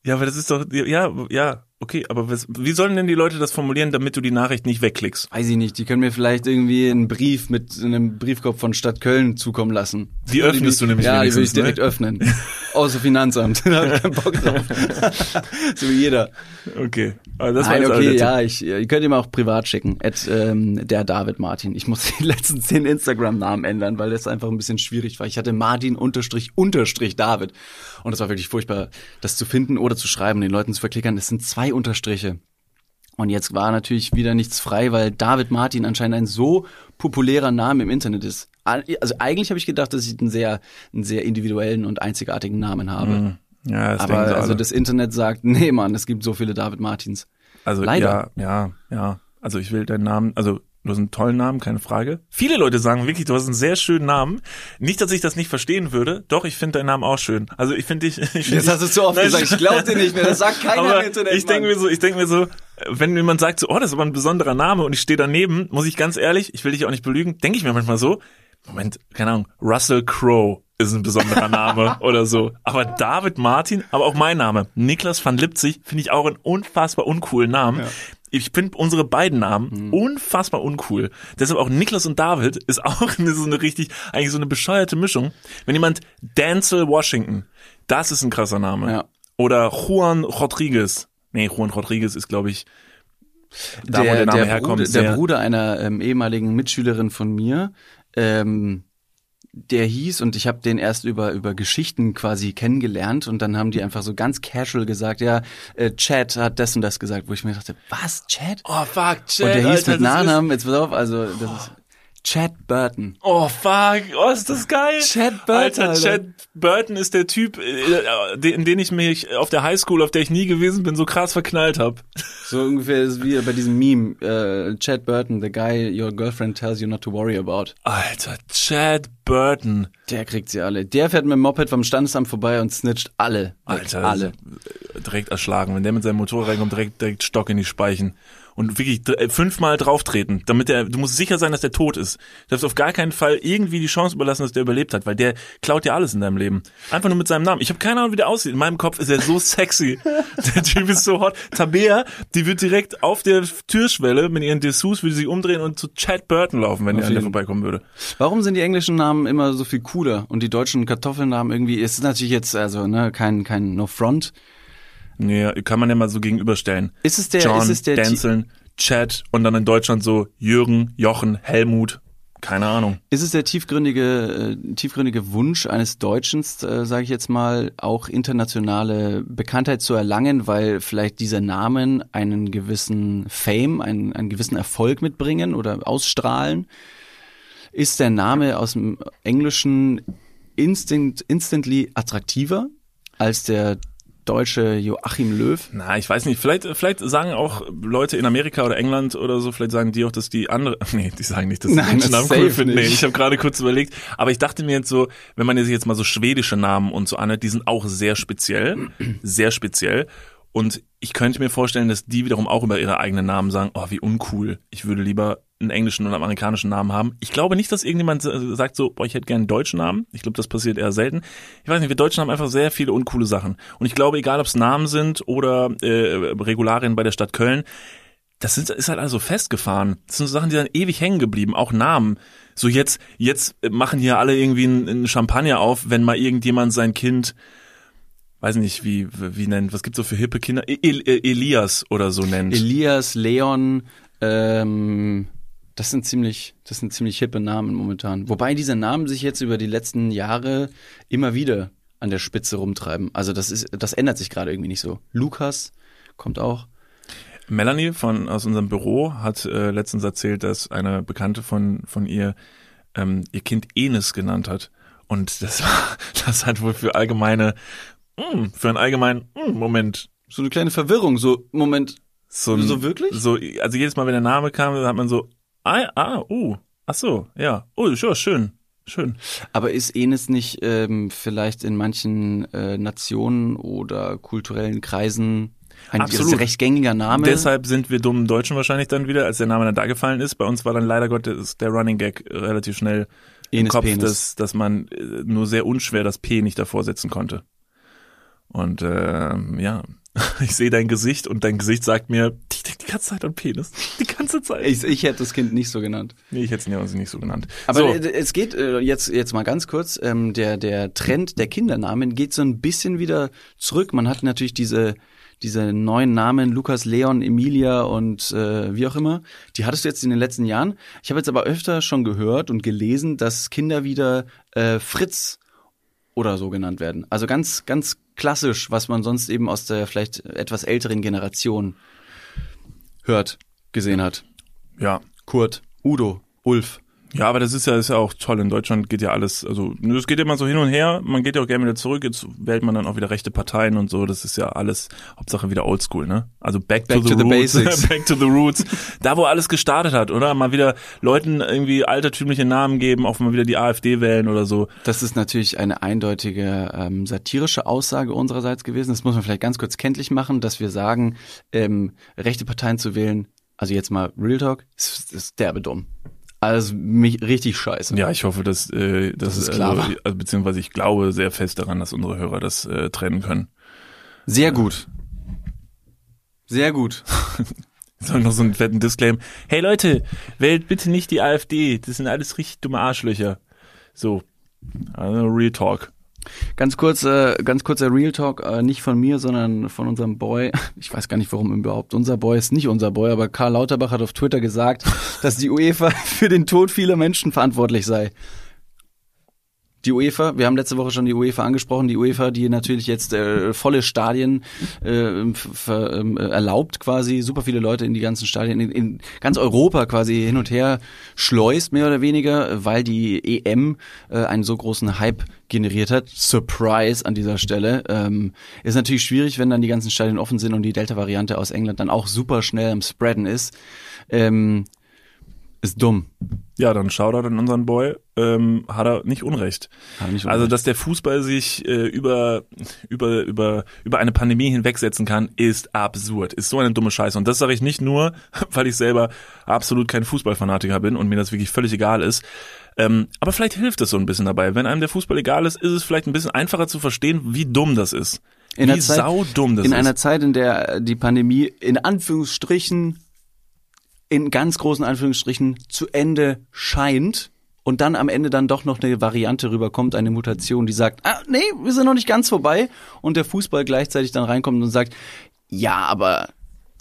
ja, aber das ist doch, ja, ja, okay, aber was, wie sollen denn die Leute das formulieren, damit du die Nachricht nicht wegklickst? Weiß ich nicht. Die können mir vielleicht irgendwie einen Brief mit einem Briefkopf von Stadt Köln zukommen lassen. Die öffnest du nämlich Ja, die würde ich wenigstens, ne? direkt öffnen. Außer Finanzamt. (laughs) da hab ich keinen Bock drauf. (laughs) so wie jeder. Okay, aber das war Nein, jetzt okay, ja, ich, ihr könnt ihm auch privat schicken. At, ähm, der David Martin. Ich muss (laughs) die letzten zehn Instagram-Namen ändern, weil das einfach ein bisschen schwierig war. Ich hatte Martin unterstrich unterstrich David. Und das war wirklich furchtbar, das zu finden oder zu schreiben, den Leuten zu verklickern. Es sind zwei Unterstriche. Und jetzt war natürlich wieder nichts frei, weil David Martin anscheinend ein so populärer Name im Internet ist. Also eigentlich habe ich gedacht, dass ich einen sehr, einen sehr individuellen und einzigartigen Namen habe. Ja, das Aber also das Internet sagt, (laughs) nee, Mann, es gibt so viele David Martins. Also Leider. ja, ja, ja. Also ich will deinen Namen, also du hast einen tollen Namen, keine Frage. Viele Leute sagen wirklich, du hast einen sehr schönen Namen. Nicht, dass ich das nicht verstehen würde. Doch, ich finde deinen Namen auch schön. Also ich finde dich. (laughs) Ich find Jetzt dich- hast du es zu oft Nein, gesagt, ich glaub dir nicht mehr, das sagt keiner aber im Internet. Ich denke mir so, ich denke mir so, wenn jemand sagt so, oh, das ist aber ein besonderer Name und ich stehe daneben, muss ich ganz ehrlich, ich will dich auch nicht belügen, denke ich mir manchmal so, Moment, keine Ahnung, Russell Crowe ist ein besonderer Name (laughs) oder so. Aber David Martin, aber auch mein Name, Niklas van Lipzig, finde ich auch einen unfassbar uncoolen Namen. Ich finde unsere beiden Namen unfassbar uncool. Deshalb auch Niklas und David ist auch (laughs) eine, so eine richtig, eigentlich so eine bescheuerte Mischung. Wenn jemand Denzel Washington, das ist ein krasser Name. Ja. Oder Juan Rodriguez. Nee, Juan Rodriguez ist, glaube ich, da wo der Name herkommt. Bruder, der Bruder einer ähm, ehemaligen Mitschülerin von mir, ähm, der hieß und ich habe den erst über über Geschichten quasi kennengelernt und dann haben die einfach so ganz casual gesagt, ja, äh, Chad hat das und das gesagt, wo ich mir dachte, was, Chad? oh fuck, Chad, und der hieß Alter, mit Nachnamen, jetzt pass auf, also das ist Chad Burton. Oh fuck, oh ist das geil. Chad Burton, Alter, Alter. Chad Burton ist der Typ, äh, in den ich mich auf der Highschool, auf der ich nie gewesen bin, so krass verknallt hab. So ungefähr ist wie bei diesem Meme, äh, Chad Burton, the guy your girlfriend tells you not to worry about. Alter, Chad Burton. Der kriegt sie alle. Der fährt mit dem Moped vom Standesamt vorbei und snitcht alle. Alter, alle. direkt erschlagen. Wenn der mit seinem Motorrad reinkommt, direkt, direkt Stock in die Speichen. Und wirklich äh, fünfmal drauftreten, damit der, du musst sicher sein, dass der tot ist. Du darfst auf gar keinen Fall irgendwie die Chance überlassen, dass der überlebt hat, weil der klaut dir alles in deinem Leben. Einfach nur mit seinem Namen. Ich habe keine Ahnung, wie der aussieht. In meinem Kopf ist er so sexy. (laughs) der Typ ist so hot. Tabea, die wird direkt auf der Türschwelle mit ihren Dessous, würde sie umdrehen und zu Chad Burton laufen, wenn der Auf der vorbeikommen würde. Warum sind die englischen Namen immer so viel cooler und die deutschen Kartoffelnamen irgendwie, es ist natürlich jetzt, also, ne, kein, kein No Front. Nee, kann man ja mal so gegenüberstellen. Ist es der, John, ist es der, Denzeln, Chad und dann in Deutschland so Jürgen, Jochen, Helmut. Keine Ahnung. ist es der tiefgründige, äh, tiefgründige Wunsch eines Deutschens, äh, sage ich jetzt mal, auch internationale Bekanntheit zu erlangen, weil vielleicht diese Namen einen gewissen Fame, einen, einen gewissen Erfolg mitbringen oder ausstrahlen? Ist der Name aus dem Englischen instinct, instantly attraktiver als der deutsche Joachim Löw? Na, ich weiß nicht. Vielleicht, vielleicht sagen auch Leute in Amerika oder England oder so, vielleicht sagen die auch, dass die andere, (laughs) nee, die sagen nicht, dass die Nein, Namen cool finden. Nee, ich habe gerade kurz überlegt. Aber ich dachte mir jetzt so, wenn man sich jetzt mal so schwedische Namen und so anhört, die sind auch sehr speziell, (clears throat) sehr speziell. Und ich könnte mir vorstellen, dass die wiederum auch über ihre eigenen Namen sagen, oh, wie uncool. Ich würde lieber einen englischen oder amerikanischen Namen haben. Ich glaube nicht, dass irgendjemand sagt so, boah, ich hätte gerne einen deutschen Namen. Ich glaube, das passiert eher selten. Ich weiß nicht, wir Deutschen haben einfach sehr viele uncoole Sachen. Und ich glaube, egal ob es Namen sind oder äh, Regularien bei der Stadt Köln, das sind, ist halt also festgefahren. Das sind so Sachen, die dann ewig hängen geblieben, auch Namen. So jetzt, jetzt machen hier alle irgendwie einen, Champagner auf, wenn mal irgendjemand sein Kind, weiß nicht, wie, wie nennt, was gibt's so für hippe Kinder? E- El, El, Elias oder so nennt. Elias, Leon, ähm, das sind ziemlich, das sind ziemlich hippe Namen momentan. Wobei diese Namen sich jetzt über die letzten Jahre immer wieder an der Spitze rumtreiben. Also das ist, das ändert sich gerade irgendwie nicht so. Lukas kommt auch. Melanie von aus unserem Büro hat äh, letztens erzählt, dass eine Bekannte von von ihr ähm, ihr Kind Enes genannt hat und das war (laughs) das hat wohl für allgemeine mm, für einen allgemeinen mm, Moment So eine kleine Verwirrung, so, Moment, so ein, So wirklich? so also jedes Mal wenn der Name kam, dann hat man so ah ah uh ach so ja oh ja schön schön aber ist Enes nicht ähm, vielleicht in manchen äh, Nationen oder kulturellen Kreisen ein Absolut. recht gängiger Name? Deshalb sind wir dummen Deutschen wahrscheinlich dann wieder, als der Name dann da gefallen ist. Bei uns war dann leider Gottes der Running Gag relativ schnell im Enes Kopf, Penis. dass, dass man äh, nur sehr unschwer das P nicht davor setzen konnte. Und ähm, ja, (laughs) ich sehe dein Gesicht und dein Gesicht sagt mir, die, die ganze Zeit an Penis. Die ganze Zeit. Ich, ich hätte das Kind nicht so genannt. nee, ich hätte es nicht so genannt. Aber so, äh, es geht äh, jetzt jetzt mal ganz kurz. Ähm, der der Trend der Kindernamen geht so ein bisschen wieder zurück. Man hat natürlich diese diese neuen Namen Lukas, Leon, Emilia und äh, wie auch immer. Die hattest du jetzt in den letzten Jahren. Ich habe jetzt aber öfter schon gehört und gelesen, dass Kinder wieder äh, Fritz oder so genannt werden. Also ganz ganz klassisch, was man sonst eben aus der vielleicht etwas älteren Generation hört, gesehen hat. ja. Kurt, Udo, Ulf. Ja, aber das ist ja, ist ja auch toll. In Deutschland geht ja alles, also es geht immer so hin und her. Man geht ja auch gerne wieder zurück. Jetzt wählt man dann auch wieder rechte Parteien und so. Das ist ja alles Hauptsache wieder Oldschool, ne? Also back, Back to, the to the roots, basics. (laughs) back to the roots. Da, wo alles gestartet hat, oder? Mal wieder Leuten irgendwie altertümliche Namen geben, auch mal wieder die AfD wählen oder so. Das ist natürlich eine eindeutige ähm, satirische Aussage unsererseits gewesen. Das muss man vielleicht ganz kurz kenntlich machen, dass wir sagen, ähm, rechte Parteien zu wählen, also jetzt mal Real Talk, ist, ist derbe dumm. Also mich richtig scheiße. Ja, ich hoffe, dass äh, das, ist klar also, war. also, beziehungsweise ich glaube sehr fest daran, dass unsere Hörer das äh, trennen können. Sehr gut. Sehr gut. (laughs) Soll noch so einen fetten Disclaim. Hey Leute, wählt bitte nicht die AfD. Das sind alles richtig dumme Arschlöcher. So. Also Real Talk. Ganz kurz, äh, ganz kurzer Real Talk, äh, nicht von mir, sondern von unserem Boy. Ich weiß gar nicht, warum überhaupt unser Boy ist, nicht unser Boy, aber Karl Lauterbach hat auf Twitter gesagt, dass die UEFA (laughs) für den Tod vieler Menschen verantwortlich sei. Die UEFA, wir haben letzte Woche schon die UEFA angesprochen, die UEFA, die natürlich jetzt äh, volle Stadien äh, ver, ähm, erlaubt quasi, super viele Leute in die ganzen Stadien, in, in ganz Europa quasi hin und her schleust, mehr oder weniger, weil die EM äh, einen so großen Hype generiert hat. Surprise an dieser Stelle. Ähm, ist natürlich schwierig, wenn dann die ganzen Stadien offen sind und die Delta-Variante aus England dann auch super schnell am Spreaden ist. Ähm, ist dumm. Ja, dann Shoutout an unseren Boy. Ähm, hat er nicht Unrecht. Hat nicht also, Unrecht. dass der Fußball sich äh, über, über, über, über eine Pandemie hinwegsetzen kann, ist absurd. Ist so eine dumme Scheiße. Und das sage ich nicht nur, (laughs) weil ich selber absolut kein Fußballfanatiker bin und mir das wirklich völlig egal ist. Ähm, aber vielleicht hilft es so ein bisschen dabei. Wenn einem der Fußball egal ist, ist es vielleicht ein bisschen einfacher zu verstehen, wie dumm das ist. In wie Zeit- saudumm das in ist. einer Zeit, in der die Pandemie in Anführungsstrichen, in ganz großen Anführungsstrichen zu Ende scheint und dann am Ende dann doch noch eine Variante rüberkommt, eine Mutation, die sagt, ah, nee, wir sind noch nicht ganz vorbei und der Fußball gleichzeitig dann reinkommt und sagt, ja, aber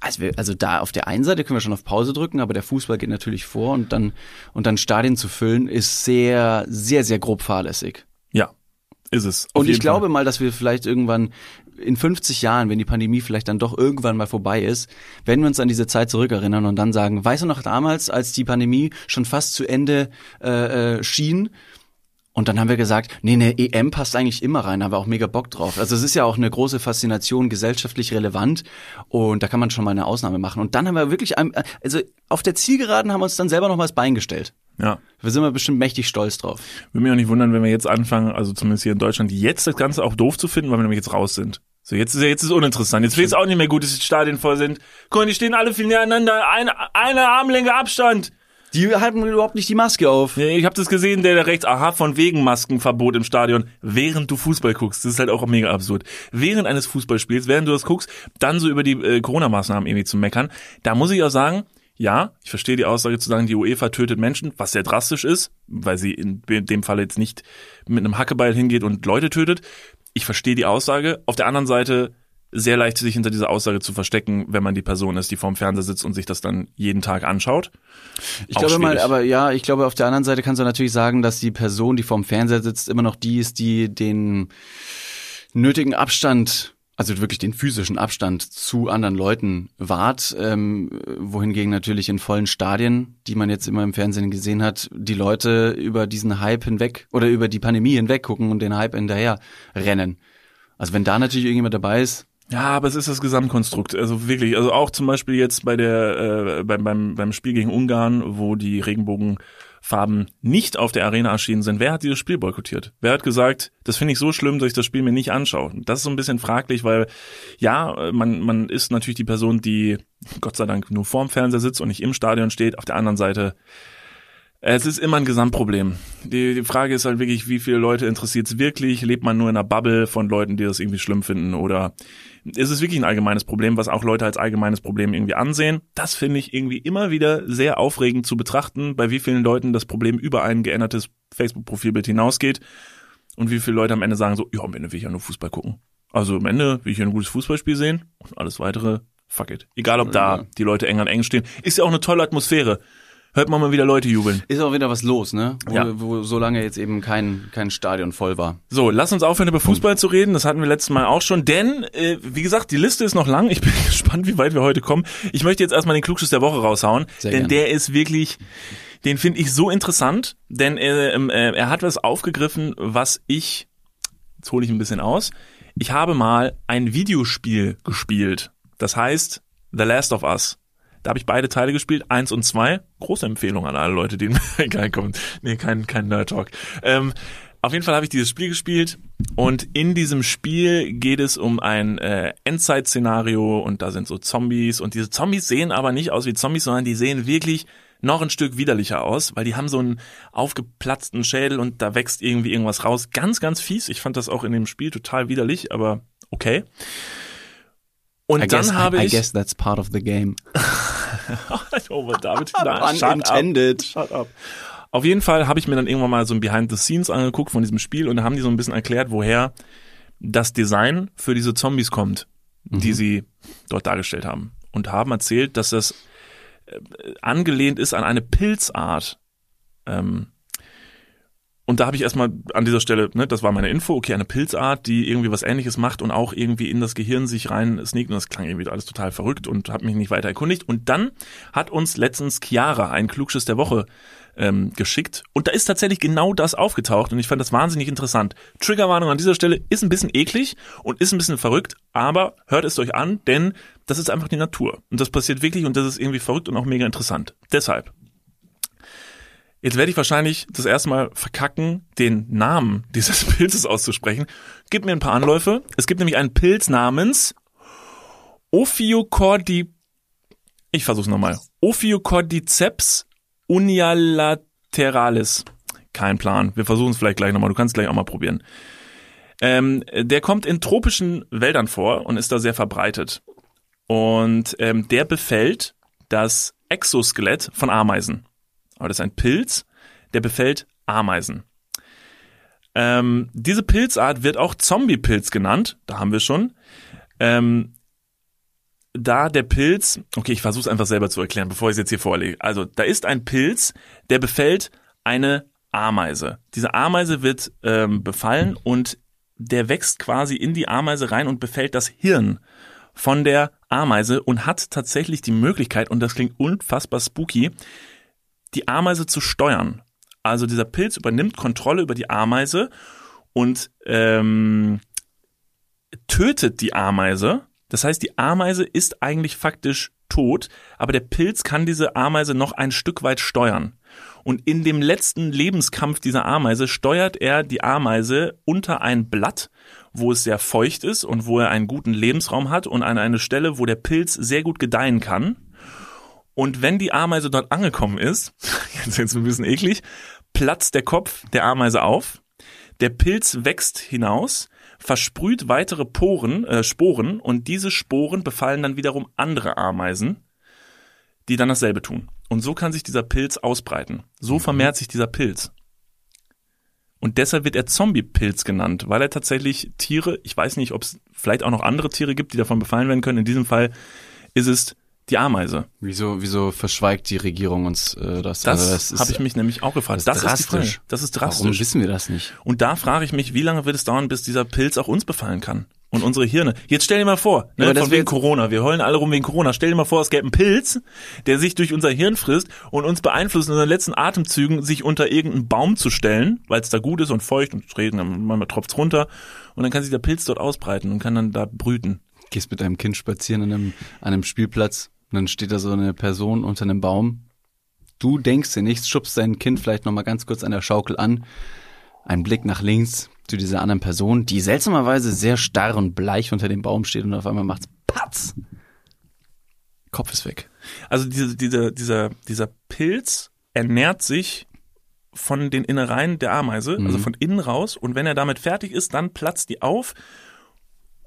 also, wir, also da auf der einen Seite können wir schon auf Pause drücken, aber der Fußball geht natürlich vor und dann und dann Stadien zu füllen ist sehr sehr sehr grob fahrlässig. ja, ist es. Und ich glaube Fall. mal, dass wir vielleicht irgendwann in 50 Jahren, wenn die Pandemie vielleicht dann doch irgendwann mal vorbei ist, werden wir uns an diese Zeit zurückerinnern und dann sagen, weißt du noch damals, als die Pandemie schon fast zu Ende äh, äh, schien, und dann haben wir gesagt, nee, eine EM passt eigentlich immer rein, haben wir auch mega Bock drauf. Also es ist ja auch eine große Faszination, gesellschaftlich relevant und da kann man schon mal eine Ausnahme machen. Und dann haben wir wirklich, also auf der Zielgeraden haben wir uns dann selber noch mal das Bein gestellt. Ja. Da sind wir bestimmt mächtig stolz drauf. Würde mich auch nicht wundern, wenn wir jetzt anfangen, also zumindest hier in Deutschland, jetzt das Ganze auch doof zu finden, weil wir nämlich jetzt raus sind. So, jetzt ist jetzt ist uninteressant. Jetzt wird es auch nicht mehr gut, dass die Stadien voll sind. Guck mal, die stehen alle viel näher aneinander. Eine, eine Armlänge Abstand. Die halten überhaupt nicht die Maske auf. Ja, Ich habe das gesehen, der da rechts, aha, von wegen Maskenverbot im Stadion, während du Fußball guckst. Das ist halt auch mega absurd. Während eines Fußballspiels, während du das guckst, dann so über die äh, Corona-Maßnahmen irgendwie zu meckern. Da muss ich auch sagen, ja, ich verstehe die Aussage zu sagen, die UEFA tötet Menschen, was sehr drastisch ist, weil sie in dem Fall jetzt nicht mit einem Hackebeil hingeht und Leute tötet. Ich verstehe die Aussage. Auf der anderen Seite sehr leicht, sich hinter dieser Aussage zu verstecken, wenn man die Person ist, die vorm Fernseher sitzt und sich das dann jeden Tag anschaut. Ich Auch glaube mal, schwierig. aber ja, ich glaube auf der anderen Seite kannst du natürlich sagen, dass die Person, die vorm Fernseher sitzt, immer noch die ist, die den nötigen Abstand, also wirklich den physischen Abstand zu anderen Leuten wahrt, ähm, wohingegen natürlich in vollen Stadien, die man jetzt immer im Fernsehen gesehen hat, die Leute über diesen Hype hinweg oder über die Pandemie hinweg gucken und den Hype hinterher rennen. Also wenn da natürlich irgendjemand dabei ist, Ja, aber es ist das Gesamtkonstrukt. Also wirklich, also auch zum Beispiel jetzt bei der äh, beim, beim, beim Spiel gegen Ungarn, wo die Regenbogenfarben nicht auf der Arena erschienen sind. Wer hat dieses Spiel boykottiert? Wer hat gesagt, das finde ich so schlimm, dass ich das Spiel mir nicht anschaue? Das ist so ein bisschen fraglich, weil ja, man, man ist natürlich die Person, die Gott sei Dank nur vorm Fernseher sitzt und nicht im Stadion steht. Auf der anderen Seite Es ist immer ein Gesamtproblem. Die, die Frage ist halt wirklich, wie viele Leute interessiert es wirklich? Lebt man nur in einer Bubble von Leuten, die das irgendwie schlimm finden? Oder ist es wirklich ein allgemeines Problem, was auch Leute als allgemeines Problem irgendwie ansehen? Das finde ich irgendwie immer wieder sehr aufregend zu betrachten, bei wie vielen Leuten das Problem über ein geändertes Facebook-Profilbild hinausgeht und wie viele Leute am Ende sagen so, ja, am Ende will ich ja nur Fußball gucken. Also am Ende will ich ja ein gutes Fußballspiel sehen und alles weitere, fuck it. Egal ob da die Leute eng an eng stehen. Ist ja auch eine tolle Atmosphäre hört man mal wieder Leute jubeln. Ist auch wieder was los, ne? Wo, Ja. wo so lange jetzt eben kein, kein Stadion voll war. So, lass uns aufhören, über Fußball zu reden. Das hatten wir letztes Mal auch schon. Denn, äh, wie gesagt, die Liste ist noch lang. Ich (laughs) bin gespannt, wie weit wir heute kommen. Ich möchte jetzt erstmal den Klugschiss der Woche raushauen. Sehr denn gerne. der ist wirklich, den finde ich so interessant. Denn äh, ähm, äh, er hat was aufgegriffen, was ich, jetzt hole ich ein bisschen aus. Ich habe mal ein Videospiel gespielt. Das heißt The Last of Us. Da habe ich beide Teile gespielt, eins und zwei. Große Empfehlung an alle Leute, die (laughs) kein kommen. Nee, kein, kein Nerd Talk. Ähm, auf jeden Fall habe ich dieses Spiel gespielt und in diesem Spiel geht es um ein äh, Endzeit-Szenario und da sind so Zombies und diese Zombies sehen aber nicht aus wie Zombies, sondern die sehen wirklich noch ein Stück widerlicher aus, weil die haben so einen aufgeplatzten Schädel und da wächst irgendwie irgendwas raus. Ganz, ganz fies. Ich fand das auch in dem Spiel total widerlich, aber okay. Und I dann guess, habe I, I ich guess that's part of the game. (laughs) oh, David, (laughs) na, shut up. Shut up. Auf jeden Fall habe ich mir dann irgendwann mal so ein Behind the Scenes angeguckt von diesem Spiel und da haben die so ein bisschen erklärt, woher das Design für diese Zombies kommt, die sie dort dargestellt haben. Und haben erzählt, dass das äh, angelehnt ist an eine Pilzart. Ähm, und da habe ich erstmal an dieser Stelle, ne, das war meine Info, okay, eine Pilzart, die irgendwie was ähnliches macht und auch irgendwie in das Gehirn sich rein sneakt und das klang irgendwie alles total verrückt und habe mich nicht weiter erkundigt. Und dann hat uns letztens Chiara ein Klugschiss der Woche ähm, geschickt und da ist tatsächlich genau das aufgetaucht und ich fand das wahnsinnig interessant. Triggerwarnung an dieser Stelle ist ein bisschen eklig und ist ein bisschen verrückt, aber hört es euch an, denn das ist einfach die Natur und das passiert wirklich und das ist irgendwie verrückt und auch mega interessant. Deshalb Jetzt werde ich wahrscheinlich das erste Mal verkacken, den Namen (laughs) dieses Pilzes auszusprechen. Gib mir ein paar Anläufe. Es gibt nämlich einen Pilz namens Ophiocordi... Ich versuch's nochmal. Ophiocordyceps unilateralis. Kein Plan. Wir versuchen es vielleicht gleich nochmal. Du kannst gleich auch mal probieren. Ähm, der kommt in tropischen Wäldern vor und ist da sehr verbreitet. Und ähm, der befällt das Exoskelett von Ameisen. Aber das ist ein Pilz, der befällt Ameisen. Ähm, diese Pilzart wird auch Zombie-Pilz genannt, da haben wir schon. Ähm, da der Pilz, okay, ich versuche es einfach selber zu erklären, bevor ich es jetzt hier vorlege. Also, da ist ein Pilz, der befällt eine Ameise. Diese Ameise wird ähm, befallen und der wächst quasi in die Ameise rein und befällt das Hirn von der Ameise und hat tatsächlich die Möglichkeit, und das klingt unfassbar spooky, die Ameise zu steuern. Also dieser Pilz übernimmt Kontrolle über die Ameise und ähm, tötet die Ameise. Das heißt, die Ameise ist eigentlich faktisch tot, aber der Pilz kann diese Ameise noch ein Stück weit steuern. Und in dem letzten Lebenskampf dieser Ameise steuert er die Ameise unter ein Blatt, wo es sehr feucht ist und wo er einen guten Lebensraum hat und an eine Stelle, wo der Pilz sehr gut gedeihen kann. Und wenn die Ameise dort angekommen ist, (laughs) jetzt jetzt ein bisschen eklig, platzt der Kopf der Ameise auf, der Pilz wächst hinaus, versprüht weitere Poren, äh, Sporen und diese Sporen befallen dann wiederum andere Ameisen, die dann dasselbe tun. Und so kann sich dieser Pilz ausbreiten. So vermehrt sich dieser Pilz. Und deshalb wird er Zombie-Pilz genannt, weil er tatsächlich Tiere, ich weiß nicht, ob es vielleicht auch noch andere Tiere gibt, die davon befallen werden können. In diesem Fall ist es die Ameise. Wieso, wieso verschweigt die Regierung uns äh, das? Das, Also ist- habe ich mich nämlich auch gefragt. das Das, ist drastisch. Das ist Warum drastisch. wissen wir das nicht? Und da frage ich mich, wie lange wird es dauern, bis dieser Pilz auch uns befallen kann? Und unsere Hirne. Jetzt stell dir mal vor, ne, das von wegen Corona. Wir heulen alle rum wegen Corona. Stell dir mal vor, es gäbe einen Pilz, der sich durch unser Hirn frisst und uns beeinflusst, in unseren letzten Atemzügen sich unter irgendeinen Baum zu stellen, weil es da gut ist und feucht und regnet, manchmal tropft's runter. Und dann kann sich der Pilz dort ausbreiten und kann dann da brüten. Gehst mit deinem Kind spazieren an einem, an einem Spielplatz und dann steht da so eine Person unter einem Baum. Du denkst dir nichts, schubst dein Kind vielleicht nochmal ganz kurz an der Schaukel an. Ein Blick nach links zu dieser anderen Person, die seltsamerweise sehr starr und bleich unter dem Baum steht und auf einmal macht's Patz. Kopf ist weg. Also diese, dieser, dieser, dieser Pilz ernährt sich von den Innereien der Ameise, also von innen raus. Und wenn er damit fertig ist, dann platzt die auf,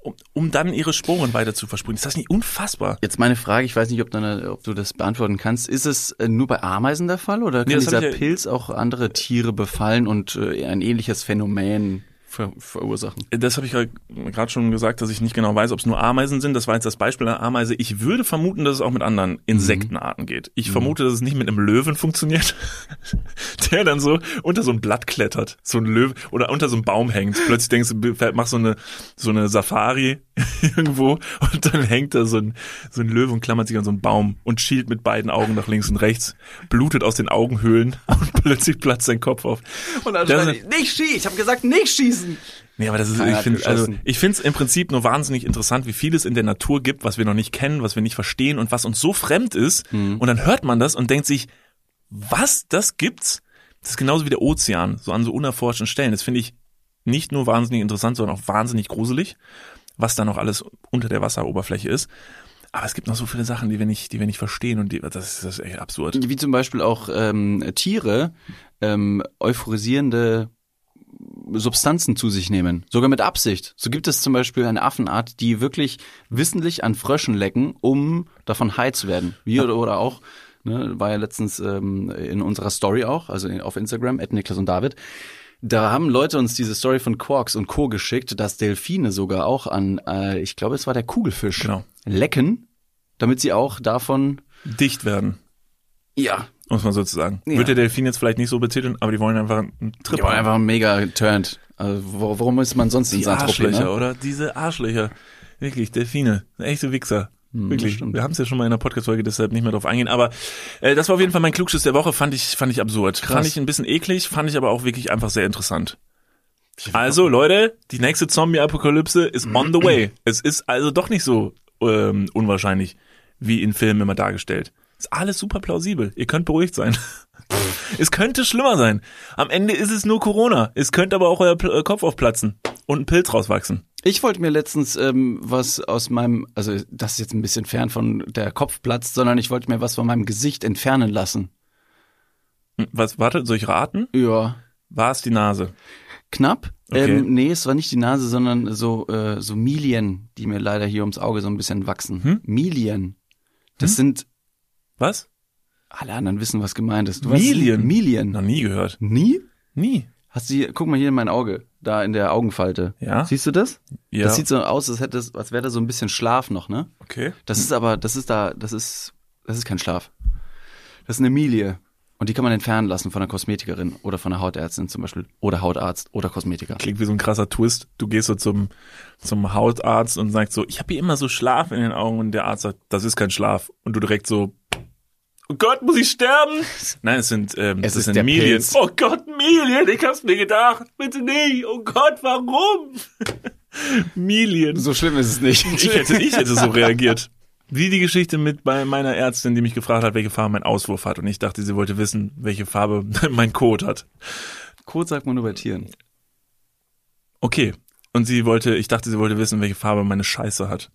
um, um dann ihre Sporen weiter zu versprühen. Ist das nicht unfassbar? Jetzt meine Frage, ich weiß nicht, ob, dann, ob du das beantworten kannst. Ist es äh, nur bei Ameisen der Fall oder kann hab dieser ja- Pilz auch andere Tiere befallen und äh, ein ähnliches Phänomen ver verursachen? Das habe ich gerade schon gesagt, dass ich nicht genau weiß, ob es nur Ameisen sind. Das war jetzt das Beispiel einer Ameise. Ich würde vermuten, dass es auch mit anderen Insektenarten geht. Ich vermute, dass es nicht mit einem Löwen funktioniert, (laughs) der dann so unter so ein Blatt klettert, so ein Löwe oder unter so einem Baum hängt. Plötzlich denkst du, mach so eine so eine Safari (laughs) irgendwo und dann hängt da so ein so ein Löwe und klammert sich an so einen Baum und schielt mit beiden Augen nach links und rechts, blutet aus den Augenhöhlen (laughs) und plötzlich platzt sein Kopf auf. Und dann Das- die, nicht schießen, ich habe gesagt, nicht schießen. Nee, aber das ist, Keiner ich finde, also ich finde es im Prinzip nur wahnsinnig interessant, wie viel es in der Natur gibt, was wir noch nicht kennen, was wir nicht verstehen und was uns so fremd ist. Mhm. Und dann hört man das und denkt sich, was, das gibt's? Das ist genauso wie der Ozean, so an so unerforschten Stellen. Das finde ich nicht nur wahnsinnig interessant, sondern auch wahnsinnig gruselig, was da noch alles unter der Wasseroberfläche ist. Aber es gibt noch so viele Sachen, die wir nicht, die wir nicht verstehen und die, das ist, das ist echt absurd. Wie zum Beispiel auch ähm, Tiere ähm, euphorisierende Substanzen zu sich nehmen, sogar mit Absicht. So gibt es zum Beispiel eine Affenart, die wirklich wissentlich an Fröschen lecken, um davon high zu werden. Wie oder, oder auch, ne, war ja letztens ähm, in unserer Story auch, also auf Instagram, at Niklas und David. Da haben Leute uns diese Story von Quarks und Co. geschickt, dass Delfine sogar auch an, äh, ich glaube, es war der Kugelfisch, Genau. lecken, damit sie auch davon, Dicht werden, ja, muss man sozusagen. Ja. Wird der Delfin jetzt vielleicht nicht so betiteln, aber die wollen einfach einen Trip Die haben. einfach mega turned. Also, warum ist man sonst in Die Saint-Tropez, Arschlöcher, ne? oder? Diese Arschlöcher. Wirklich, Delfine. Echte Wichser. Hm, Wirklich. Wir haben es ja schon mal in der Podcast-Folge, deshalb nicht mehr drauf eingehen. Aber äh, das war auf jeden Fall mein Klugschiss der Woche. Fand ich, fand ich absurd. Krass. Fand ich ein bisschen eklig, fand ich aber auch wirklich einfach sehr interessant. Also, Leute, die nächste Zombie-Apokalypse ist on the (clears throat) way. Es ist also doch nicht so ähm, unwahrscheinlich, wie in Filmen immer dargestellt. Ist alles super plausibel. Ihr könnt beruhigt sein. (laughs) es könnte schlimmer sein. Am Ende ist es nur Corona. Es könnte aber auch euer Pl- äh, Kopf aufplatzen und ein Pilz rauswachsen. Ich wollte mir letztens ähm, was aus meinem, also das ist jetzt ein bisschen fern von der Kopf platzt, sondern ich wollte mir was von meinem Gesicht entfernen lassen. Hm, Was, warte, soll ich raten? Ja. War es die Nase? Knapp. Okay. Ähm, nee, es war nicht die Nase, sondern so, äh, so Milien, die mir leider hier ums Auge so ein bisschen wachsen. Hm? Milien. Das sind, Was? alle anderen wissen, was gemeint ist. Du Milien? Weißt, Milien. Noch nie gehört. Nie? Nie. Hast du hier, guck mal hier in mein Auge, da in der Augenfalte. Ja? Siehst du das? Ja. Das sieht so aus, als hätte als wäre da so ein bisschen Schlaf noch, ne? okay. Das ist aber, das ist da, das ist, das ist kein Schlaf. Das ist eine Milie. Und die kann man entfernen lassen von einer Kosmetikerin oder von einer Hautärztin zum Beispiel. Oder Hautarzt oder Kosmetiker. Klingt wie so ein krasser Twist. Du gehst so zum, zum Hautarzt und sagst so, ich habe hier immer so Schlaf in den Augen und der Arzt sagt, das ist kein Schlaf. Und du direkt so, oh Gott, muss ich sterben? (laughs) Nein, es sind, ähm, Es das ist sind der Milien. Pilz. Oh Gott, Milien, ich hab's mir gedacht. Bitte nicht. Oh Gott, warum? (laughs) Milien. So schlimm ist es nicht. (laughs) Ich hätte, ich hätte so reagiert. Wie die Geschichte mit bei meiner Ärztin, die mich gefragt hat, welche Farbe mein Auswurf hat. Und ich dachte, sie wollte wissen, welche Farbe mein Kot hat. Code sagt man nur bei Tieren. Okay. Und sie wollte, ich dachte, sie wollte wissen, welche Farbe meine Scheiße hat.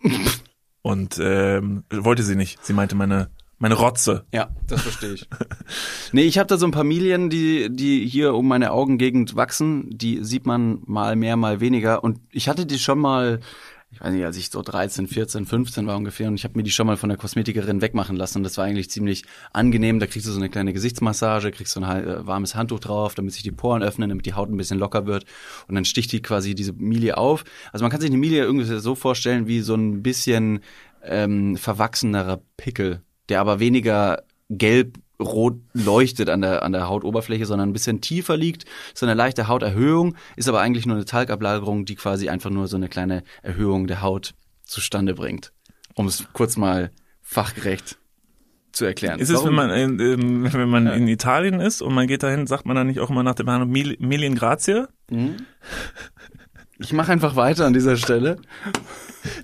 Und ähm, wollte sie nicht. Sie meinte meine, meine Rotze. Ja, das verstehe ich. (laughs) nee, ich habe da so ein paar Milien, die, die hier um meine Augengegend wachsen. Die sieht man mal mehr, mal weniger. Und ich hatte die schon mal, ich weiß nicht, als ich so 13, 14, 15 war ungefähr, und ich habe mir die schon mal von der Kosmetikerin wegmachen lassen. Und das war eigentlich ziemlich angenehm. Da kriegst du so eine kleine Gesichtsmassage, kriegst so ein äh, warmes Handtuch drauf, damit sich die Poren öffnen, damit die Haut ein bisschen locker wird. Und dann sticht die quasi diese Milie auf. Also man kann sich eine Milie irgendwie so vorstellen wie so ein bisschen ähm, verwachsenerer Pickel, der aber weniger gelb rot leuchtet an der, an der Hautoberfläche, sondern ein bisschen tiefer liegt. So eine leichte Hauterhöhung, ist aber eigentlich nur eine Talgablagerung, die quasi einfach nur so eine kleine Erhöhung der Haut zustande bringt. Um es kurz mal fachgerecht zu erklären. Ist es, wenn Warum? man, in, ähm, wenn man in Italien ist und man geht dahin, sagt man dann nicht auch immer nach der Behandlung Mil Milien Grazie? Ich mache einfach weiter an dieser Stelle.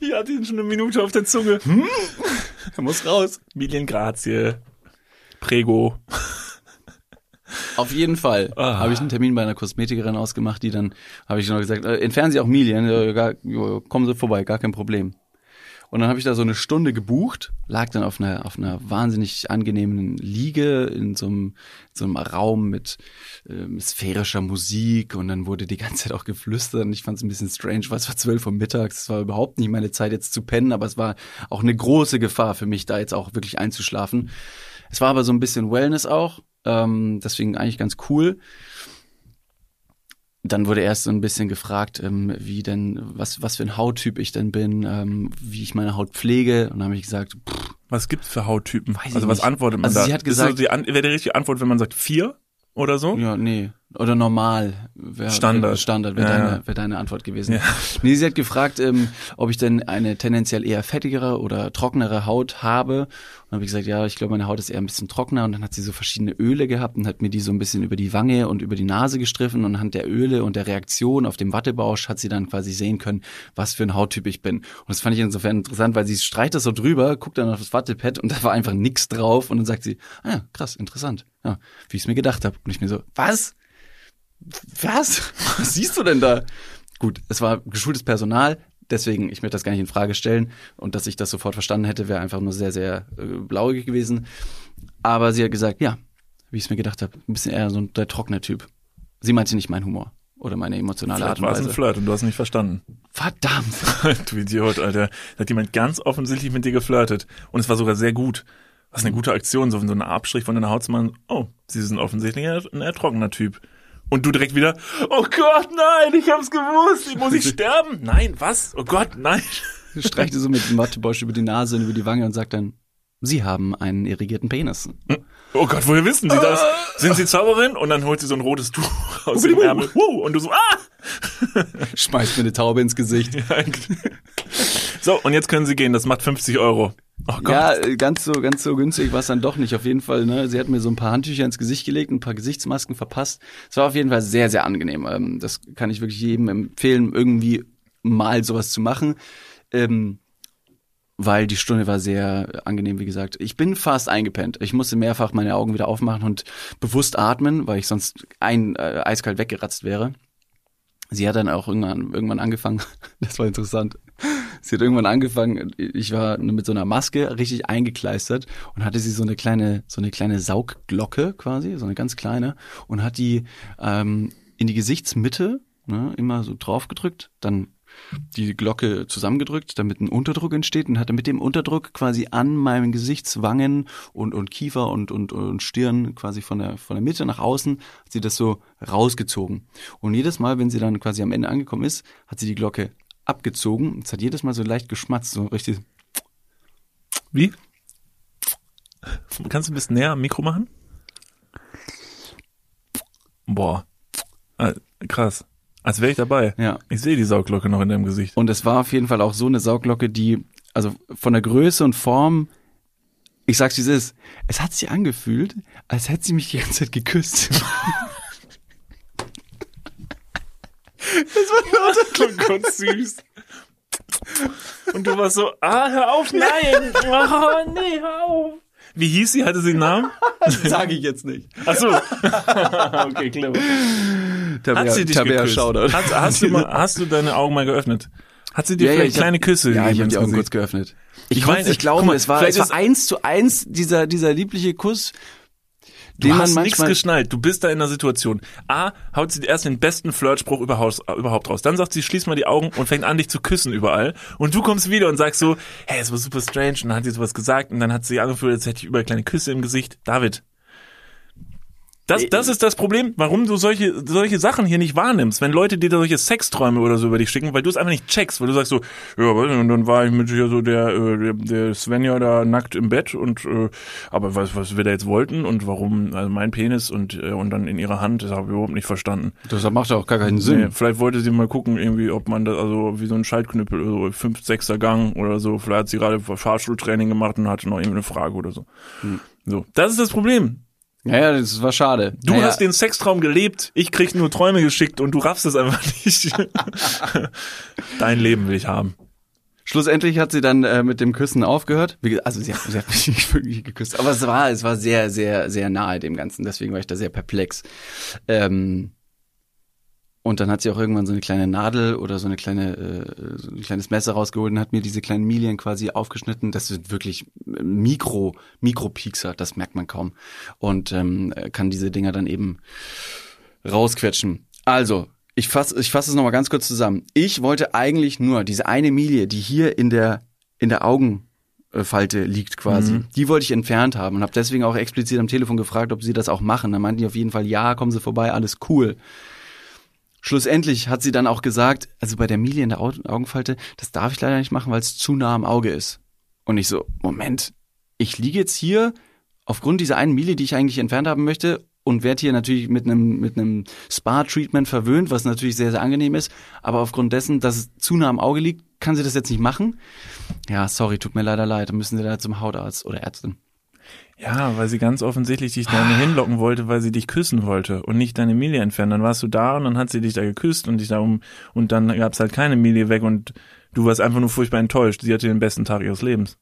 Ich hatte ihn schon eine Minute auf der Zunge. Er muss raus. Milien Grazie. Prego. Auf jeden Fall Ah. habe ich einen Termin bei einer Kosmetikerin ausgemacht, die dann, habe ich noch gesagt, äh, entfernen Sie auch Milien, äh, gar, kommen Sie vorbei, gar kein Problem. Und dann habe ich da so eine Stunde gebucht, lag dann auf einer, auf einer wahnsinnig angenehmen Liege in so einem, so einem Raum mit ähm, sphärischer Musik und dann wurde die ganze Zeit auch geflüstert und ich fand es ein bisschen strange, weil es war zwölf Uhr mittags, es war überhaupt nicht meine Zeit jetzt zu pennen, aber es war auch eine große Gefahr für mich, da jetzt auch wirklich einzuschlafen. Es war aber so ein bisschen Wellness auch, ähm, deswegen eigentlich ganz cool dann wurde erst so ein bisschen gefragt, ähm, wie denn, was, was für ein Hauttyp ich denn bin, ähm, wie ich meine Haut pflege. Und dann habe ich gesagt, pff, Was gibt's für Hauttypen? Weiß ich also was nicht. antwortet man Also da? sie hat Ist so gesagt- die wäre die richtige Antwort, wenn man sagt vier oder so? ja, nee, oder normal. Wär, Standard. Standard wäre Ja, deine, wär deine Antwort gewesen. Ja. Nee, sie hat gefragt, ähm, ob ich denn eine tendenziell eher fettigere oder trockenere Haut habe. Und habe ich gesagt, ja, ich glaube, meine Haut ist eher ein bisschen trockener. Und dann hat sie so verschiedene Öle gehabt und hat mir die so ein bisschen über die Wange und über die Nase gestriffen. Und anhand der Öle und der Reaktion auf dem Wattebausch hat sie dann quasi sehen können, was für ein Hauttyp ich bin. Und das fand ich insofern interessant, weil sie streicht das so drüber, guckt dann auf das Wattepad und da war einfach nix drauf. Und dann sagt sie, ah ja, krass, interessant. Ja, wie ich es mir gedacht habe. Und ich mir so, was? Was? (laughs) Was siehst du denn da? Gut, es war geschultes Personal, deswegen, ich möchte das gar nicht in Frage stellen und dass ich das sofort verstanden hätte, wäre einfach nur sehr, sehr äh, blauäugig gewesen. Aber sie hat gesagt, ja, wie ich es mir gedacht habe, ein bisschen eher so ein der trockene Typ. Sie meinte nicht mein Humor oder meine emotionale Art Vielleicht und war es ein Weise. Flirt und du hast nicht verstanden. Verdammt. (laughs) du Idiot, Alter. Da hat jemand ganz offensichtlich mit dir geflirtet. Und es war sogar sehr gut. Was eine gute Aktion, so so ein Abstrich von deiner Haut zu machen. Oh, sie sind offensichtlich ein eher trockener Typ. Und du direkt wieder, oh Gott, nein, ich hab's gewusst, muss ich (laughs) sterben? Nein, was? Oh Gott, nein. (laughs) Streichte so mit dem Wattebausch über die Nase und über die Wange und sagt dann, Sie haben einen irrigierten Penis. Oh Gott, woher wissen Sie das? Sind Sie Zauberin? Und dann holt sie so ein rotes Tuch aus dem Ärmel. Und du so, ah! Schmeißt mir eine Taube ins Gesicht. (laughs) So, und jetzt können Sie gehen, das macht 50 Euro. Oh Gott. Ja, ganz so, ganz so günstig war es dann doch nicht. Auf jeden Fall, ne? Sie hat mir so ein paar Handtücher ins Gesicht gelegt, ein paar Gesichtsmasken verpasst. Es war auf jeden Fall sehr, sehr angenehm. Ähm, das kann ich wirklich jedem empfehlen, irgendwie mal sowas zu machen. Ähm, weil die Stunde war sehr angenehm, wie gesagt. Ich bin fast eingepennt. Ich musste mehrfach meine Augen wieder aufmachen und bewusst atmen, weil ich sonst ein, äh, eiskalt weggeratzt wäre. Sie hat dann auch irgendwann, irgendwann angefangen, (laughs) das war interessant. Sie hat irgendwann angefangen, ich war mit so einer Maske richtig eingekleistert und hatte sie so eine kleine, so eine kleine Saugglocke quasi, so eine ganz kleine, und hat die ähm, in die Gesichtsmitte ne, immer so draufgedrückt, dann die Glocke zusammengedrückt, damit ein Unterdruck entsteht und hatte mit dem Unterdruck quasi an meinen Gesichtswangen und, und Kiefer und, und, und Stirn quasi von der, von der Mitte nach außen, hat sie das so rausgezogen. Und jedes Mal, wenn sie dann quasi am Ende angekommen ist, hat sie die Glocke abgezogen. Es hat jedes Mal so leicht geschmatzt, so richtig. Wie? Kannst du ein bisschen näher am Mikro machen? Boah. Ah, krass. Als wäre ich dabei. Ja. Ich sehe die Sauglocke noch in deinem Gesicht. Und es war auf jeden Fall auch so eine Sauglocke, die, also von der Größe und Form, ich sag's wie es ist, es hat sich angefühlt, als hätte sie mich die ganze Zeit geküsst. (laughs) Oh Gott, süß. Und du warst so, ah, hör auf, nein. (laughs) Oh, nee, hör auf. Wie hieß sie? Hatte sie einen Namen? (laughs) Sage ich jetzt nicht. Ach so. (laughs) okay, clever. Tabea, Hat sie dich Tabea geküsst? Shoutout. Hast, hast, du mal, (laughs) hast du deine Augen mal geöffnet? Hat sie dir vielleicht ich hab- kleine Küsse Ja, ich gegeben habe die Augen kurz geöffnet. Ich, Ich meine, nicht glauben, guck mal, es war, vielleicht es war eins zu eins dieser, dieser liebliche Kuss, Du hast nichts geschnallt. Du bist da in einer Situation. A, haut sie erst den besten Flirtspruch überhaupt, überhaupt raus. Dann sagt sie, schließ mal die Augen und fängt an, dich zu küssen überall. Und du kommst wieder und sagst so, hey, es war super strange. Und dann hat sie sowas gesagt und dann hat sie angefühlt, als hätte ich überall kleine Küsse im Gesicht. David. Das, das ist das Problem, warum du solche, solche Sachen hier nicht wahrnimmst. Wenn Leute dir da solche Sexträume oder so über dich schicken, weil du es einfach nicht checkst, weil du sagst so, ja, und dann war ich mit hier so der, äh, der, der Svenja da nackt im Bett und, äh, aber was, was wir da jetzt wollten und warum, also mein Penis und, äh, und dann in ihrer Hand, das habe ich überhaupt nicht verstanden. das macht ja auch gar keinen Sinn. Nee, vielleicht wollte sie mal gucken, irgendwie, ob man das, also wie so ein Schaltknüppel, so fünf, sechster Gang oder so. Vielleicht hat sie gerade Fahrschultraining gemacht und hatte noch irgendwie eine Frage oder so. Hm. So, das ist das Problem. Ja, ja, das war schade. Du naja, hast den Sextraum gelebt, ich krieg nur Träume geschickt und du raffst es einfach nicht. (laughs) Dein Leben will ich haben. Schlussendlich hat sie dann äh, mit dem Küssen aufgehört. Also sie hat, sie hat mich (laughs) nicht wirklich geküsst, aber es war, es war sehr, sehr, sehr nahe dem Ganzen. Deswegen war ich da sehr perplex. Ähm, Und dann hat sie auch irgendwann so eine kleine Nadel oder so eine kleine, äh, so ein kleines Messer rausgeholt und hat mir diese kleinen Milien quasi aufgeschnitten. Das sind wirklich Mikro, Mikropiekser, das merkt man kaum. Und ähm, kann diese Dinger dann eben rausquetschen. Also, ich fasse ich fass es nochmal ganz kurz zusammen. Ich wollte eigentlich nur diese eine Milie, die hier in der, in der Augenfalte liegt quasi, Mhm. die wollte ich entfernt haben und habe deswegen auch explizit am Telefon gefragt, ob sie das auch machen. Da meinten die auf jeden Fall, ja, kommen Sie vorbei, alles cool. Schlussendlich hat sie dann auch gesagt, also bei der Milie in der Au- Augenfalte, das darf ich leider nicht machen, weil es zu nah am Auge ist. Und ich so, Moment, ich liege jetzt hier aufgrund dieser einen Milie, die ich eigentlich entfernt haben möchte und werde hier natürlich mit einem mit einem Spa-Treatment verwöhnt, was natürlich sehr, sehr angenehm ist. Aber aufgrund dessen, dass es zu nah am Auge liegt, kann sie das jetzt nicht machen. Ja, sorry, tut mir leider leid. Dann müssen sie da zum Hautarzt oder Ärztin. Ja, weil sie ganz offensichtlich dich da hinlocken wollte, weil sie dich küssen wollte und nicht deine Milie entfernen. Dann warst du da und dann hat sie dich da geküsst und dich da um und dann gab's halt keine Milie weg und du warst einfach nur furchtbar enttäuscht. Sie hatte den besten Tag ihres Lebens,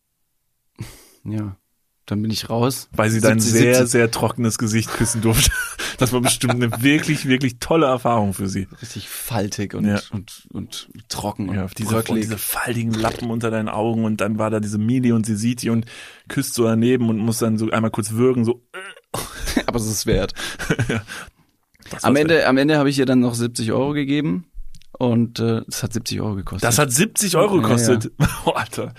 Ja, dann bin ich raus. weil sie dein 70, sehr, 70. sehr trockenes Gesicht küssen durfte. (laughs) Das war bestimmt eine wirklich, wirklich tolle Erfahrung für sie. richtig faltig und, Ja. und, und trocken und Ja, diese, und bröckelig. diese faltigen Lappen unter deinen Augen und dann war da diese Milie und sie sieht die und küsst so daneben und muss dann so einmal kurz würgen, so. (laughs) Aber es ist wert. (laughs) Das Am Ende, am Ende habe ich ihr dann noch 70 Euro gegeben und äh, es hat 70 Euro gekostet. Das hat 70 Euro Ja, gekostet. Oh, Alter.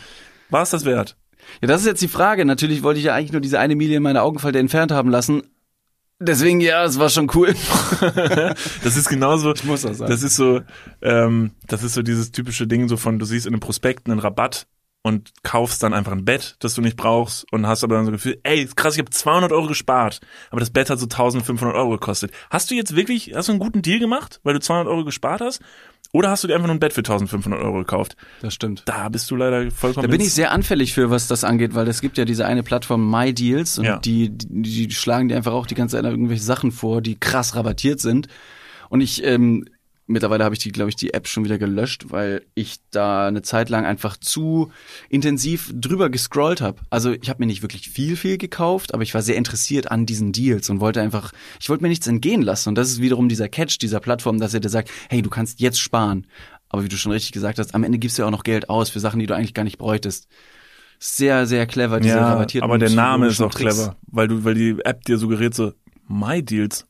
War es das wert? Ja, das ist jetzt die Frage. Natürlich wollte ich ja eigentlich nur diese eine Milie in meiner Augenfalte entfernt haben lassen. Deswegen, ja, es war schon cool. (laughs) Das ist genauso. Ich muss das sagen. Das ist so, ähm, das ist so dieses typische Ding so von, du siehst in einem Prospekt einen Rabatt und kaufst dann einfach ein Bett, das du nicht brauchst und hast aber dann so das Gefühl, ey, krass, ich habe 200 Euro gespart, aber das Bett hat so 1500 Euro gekostet. Hast du jetzt wirklich, hast du einen guten Deal gemacht, weil du 200 Euro gespart hast? Oder hast du dir einfach nur ein Bett für 1500 Euro gekauft? Das stimmt. Da bist du leider vollkommen. Da bin ich sehr anfällig für, was das angeht, weil es gibt ja diese eine Plattform MyDeals und Ja. die, die, die schlagen dir einfach auch die ganze Zeit irgendwelche Sachen vor, die krass rabattiert sind. Und ich, ähm, mittlerweile habe ich die, glaube ich, die App schon wieder gelöscht, weil ich da eine Zeit lang einfach zu intensiv drüber gescrollt habe. Also ich habe mir nicht wirklich viel, viel gekauft, aber ich war sehr interessiert an diesen Deals und wollte einfach, ich wollte mir nichts entgehen lassen. Und das ist wiederum dieser Catch dieser Plattform, dass er dir sagt, hey, du kannst jetzt sparen. Aber wie du schon richtig gesagt hast, am Ende gibst du ja auch noch Geld aus für Sachen, die du eigentlich gar nicht bräuchtest. Sehr, sehr clever, diese ja, rabattierten aber der Name ist auch psychologischen clever, weil du, weil die App dir suggeriert so, My Deals.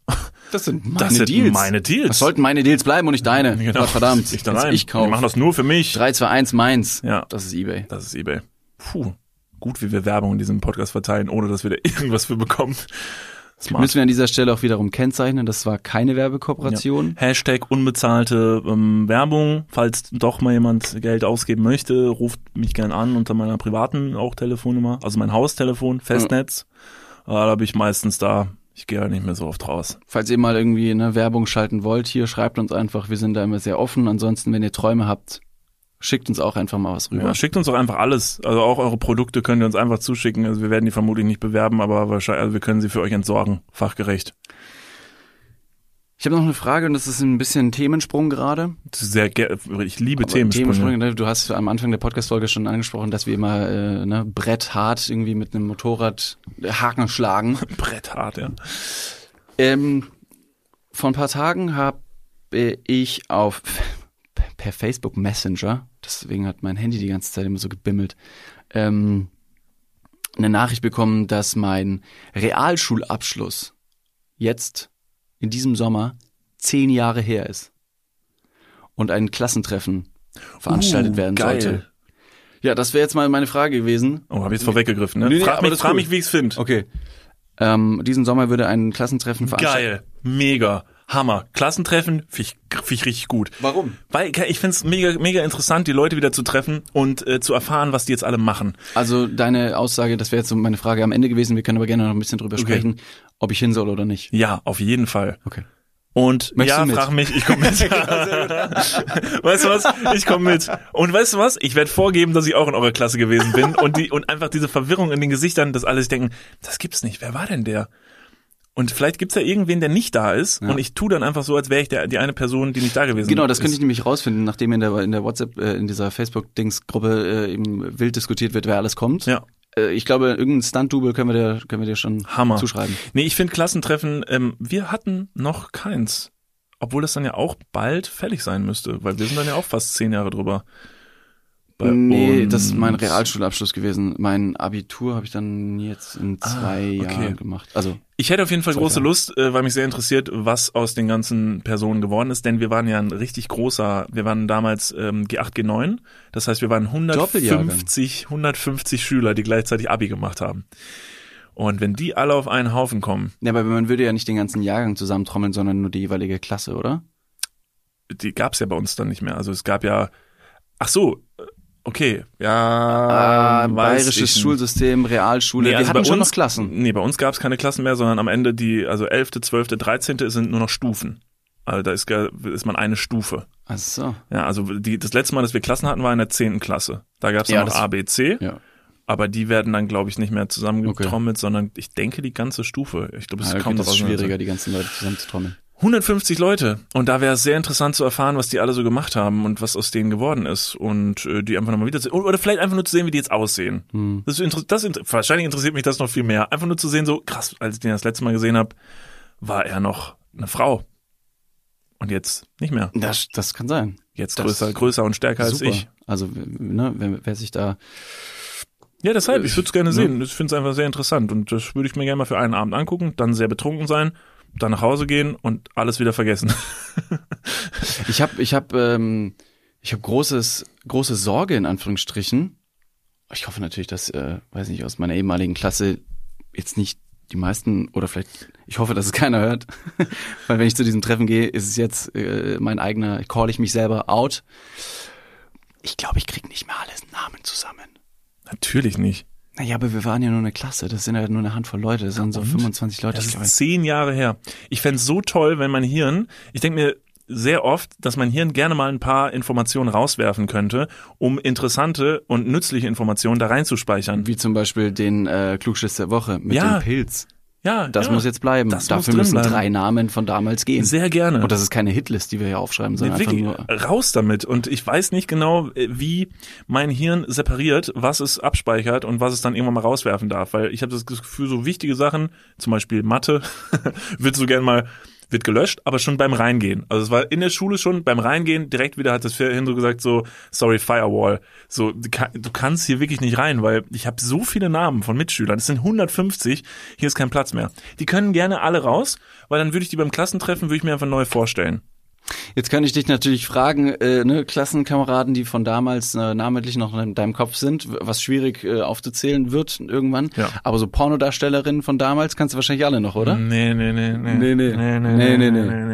Das sind meine Das sind Deals. meine Deals. Das sollten meine Deals bleiben und nicht deine. Gott verdammt. (laughs) Ich da ich kaufe. machen das nur für mich. 321 meins. Ja. Das ist Ebay. Das ist eBay. Puh. Gut, wie wir Werbung in diesem Podcast verteilen, ohne dass wir da (laughs) irgendwas für bekommen. Smart. Müssen wir an dieser Stelle auch wiederum kennzeichnen, das war keine Werbekooperation. Hashtag unbezahlte ähm, Werbung. Falls doch mal jemand Geld ausgeben möchte, ruft mich gern an unter meiner privaten auch Telefonnummer. Also mein Haustelefon, Festnetz. Äh, da bin ich meistens da. Ich gehe ja nicht mehr so oft raus. Falls ihr mal irgendwie eine Werbung schalten wollt, hier schreibt uns einfach, wir sind da immer sehr offen. Ansonsten, wenn ihr Träume habt, schickt uns auch einfach mal was rüber. Ja, schickt uns doch einfach alles. Also auch eure Produkte könnt ihr uns einfach zuschicken. Also wir werden die vermutlich nicht bewerben, aber wahrscheinlich, also wir können sie für euch entsorgen. Fachgerecht. Ich habe noch eine Frage und das ist ein bisschen ein Themensprung gerade. Sehr, ge- ich liebe Aber Themensprünge. Themensprünge, ne? Du hast am Anfang der Podcast-Folge schon angesprochen, dass wir immer äh, ne, bretthart irgendwie mit einem Motorrad Haken schlagen. (laughs) Bretthart, ja. Ähm, vor ein paar Tagen habe ich auf (laughs) per Facebook Messenger, deswegen hat mein Handy die ganze Zeit immer so gebimmelt, ähm, eine Nachricht bekommen, dass mein Realschulabschluss jetzt in diesem Sommer zehn Jahre her ist und ein Klassentreffen veranstaltet Uh, werden geil. sollte. Ja, das wäre jetzt mal meine Frage gewesen. Oh, habe ich jetzt vorweggegriffen, ne? Nee, nee, frag aber mich, frag cool. mich, wie ich's finde. Okay. Ähm, diesen Sommer würde ein Klassentreffen veranstaltet. Geil, mega, Hammer. Klassentreffen finde ich, find ich richtig gut. Warum? Weil ich finde es mega, mega interessant, die Leute wieder zu treffen und äh, zu erfahren, was die jetzt alle machen. Also deine Aussage, das wäre jetzt so meine Frage am Ende gewesen. Wir können aber gerne noch ein bisschen drüber Okay. sprechen, ob ich hin soll oder nicht. Ja, auf jeden Fall. Okay. Und Möchtest ja, frag mich, ich komme mit. (laughs) weißt du was? Ich komme mit. Und weißt du was? Ich werde vorgeben, dass ich auch in eurer Klasse gewesen bin und die und einfach diese Verwirrung in den Gesichtern, dass alle sich denken, das gibt's nicht. Wer war denn der? Und vielleicht gibt's ja irgendwen, der nicht da ist Ja. und ich tu dann einfach so, als wäre ich der, die eine Person, die nicht da gewesen Genau, das ist. könnte ich nämlich rausfinden, nachdem in der in der WhatsApp äh, in dieser Facebook-Dings-Gruppe äh, eben wild diskutiert wird, wer alles kommt. Ja. Äh, ich glaube, irgendein Stunt-Double können wir dir können wir dir schon Hammer. zuschreiben. Nee, ich finde Klassentreffen, ähm, wir hatten noch keins obwohl das dann ja auch bald fällig sein müsste, weil wir sind dann ja auch fast zehn Jahre drüber. Bei nee, uns. das ist mein Realschulabschluss gewesen. Mein Abitur habe ich dann jetzt in zwei Ah, okay. Jahren gemacht. Also Ich hätte auf jeden Fall große Jahre. Lust, äh, weil mich sehr interessiert, was aus den ganzen Personen geworden ist, denn wir waren ja ein richtig großer, wir waren damals ähm, G8, G9, das heißt, wir waren 150, 150 Schüler, die gleichzeitig Abi gemacht haben. Und wenn die alle auf einen Haufen kommen, Ja, aber man würde ja nicht den ganzen Jahrgang zusammentrommeln, sondern nur die jeweilige Klasse, oder? die gab's ja bei uns dann nicht mehr. Also es gab ja, ach so, okay, ja, Ah, ich bayerisches. Schulsystem, Realschule. Nee, Wir also hatten bei schon uns, noch Klassen. Nee, bei uns gab's keine Klassen mehr, sondern am Ende die, also 11., 12., 13. sind nur noch Stufen. Also da ist, ist man eine Stufe. Ach so. Ja, also die, das letzte Mal, dass wir Klassen hatten, war in der 10. Klasse. Da gab's Ja, dann noch das- A, B, C, Ja. aber die werden dann, glaube ich, nicht mehr zusammengetrommelt, sondern ich denke die ganze Stufe. Ich glaube, es Ja, ist kaum das ist schwieriger, die ganzen Leute zusammenzutrommeln. 150 Leute. Und da wäre es sehr interessant zu erfahren, was die alle so gemacht haben und was aus denen geworden ist. Und äh, die einfach nochmal wieder zu Oder vielleicht einfach nur zu sehen, wie die jetzt aussehen. Hm. Das inter das wahrscheinlich interessiert mich das noch viel mehr. Einfach nur zu sehen, so krass, als ich den das letzte Mal gesehen habe, war er noch eine Frau. Und jetzt nicht mehr. Das, das kann sein. Jetzt Das- größer, größer und stärker als Super. ich. Also, ne, wer, wer sich da Ja, deshalb, ich würde es gerne Ne? sehen. Ich finde es einfach sehr interessant. Und das würde ich mir gerne mal für einen Abend angucken, dann sehr betrunken sein, dann nach Hause gehen und alles wieder vergessen. (laughs) Ich habe ich hab, ähm, ich hab großes, große Sorge in Anführungsstrichen. Ich hoffe natürlich, dass, äh, weiß nicht, aus meiner ehemaligen Klasse jetzt nicht die meisten oder vielleicht, ich hoffe, dass es keiner hört, (laughs) weil wenn ich zu diesem Treffen gehe, ist es jetzt äh, mein eigener, call ich mich selber out. Ich glaube, ich krieg nicht mehr alles Namen zusammen. Natürlich nicht. Naja, aber wir waren ja nur eine Klasse, das sind ja nur eine Handvoll Leute, das sind so Und? 25 Leute. Das Ich ist glaube, zehn Jahre her. Ich fänd's so toll, wenn mein Hirn, ich denke mir sehr oft, dass mein Hirn gerne mal ein paar Informationen rauswerfen könnte, um interessante und nützliche Informationen da reinzuspeichern. wie zum Beispiel den äh, Klugschiss der Woche mit Ja. dem Pilz. Ja, Das ja, muss jetzt bleiben. das Dafür müssen bleiben. drei Namen von damals gehen. sehr gerne. Und das ist keine Hitlist, die wir hier aufschreiben, sondern Nee, einfach wirklich, nur. raus damit. Und ich weiß nicht genau, äh, wie mein Hirn separiert, was es abspeichert und was es dann irgendwann mal rauswerfen darf. Weil ich habe das Gefühl, so wichtige Sachen, zum Beispiel Mathe, (laughs) wird so gern mal wird gelöscht, aber schon beim Reingehen. Also es war in der Schule schon beim Reingehen direkt wieder hat das Hirn so gesagt so sorry Firewall. So du kannst hier wirklich nicht rein, weil ich habe so viele Namen von Mitschülern. Es sind 150. Hier ist kein Platz mehr. Die können gerne alle raus, weil dann würde ich die beim Klassentreffen würde ich mir einfach neu vorstellen. Jetzt kann ich dich natürlich fragen, äh, ne, Klassenkameraden, die von damals äh, namentlich noch in deinem Kopf sind, was schwierig äh, aufzuzählen wird irgendwann. Ja. Aber so Pornodarstellerinnen von damals kannst du wahrscheinlich alle noch, oder? Nee, nee, nee, nee. Nee, nee. Nee, nee, Nee, nee, nee,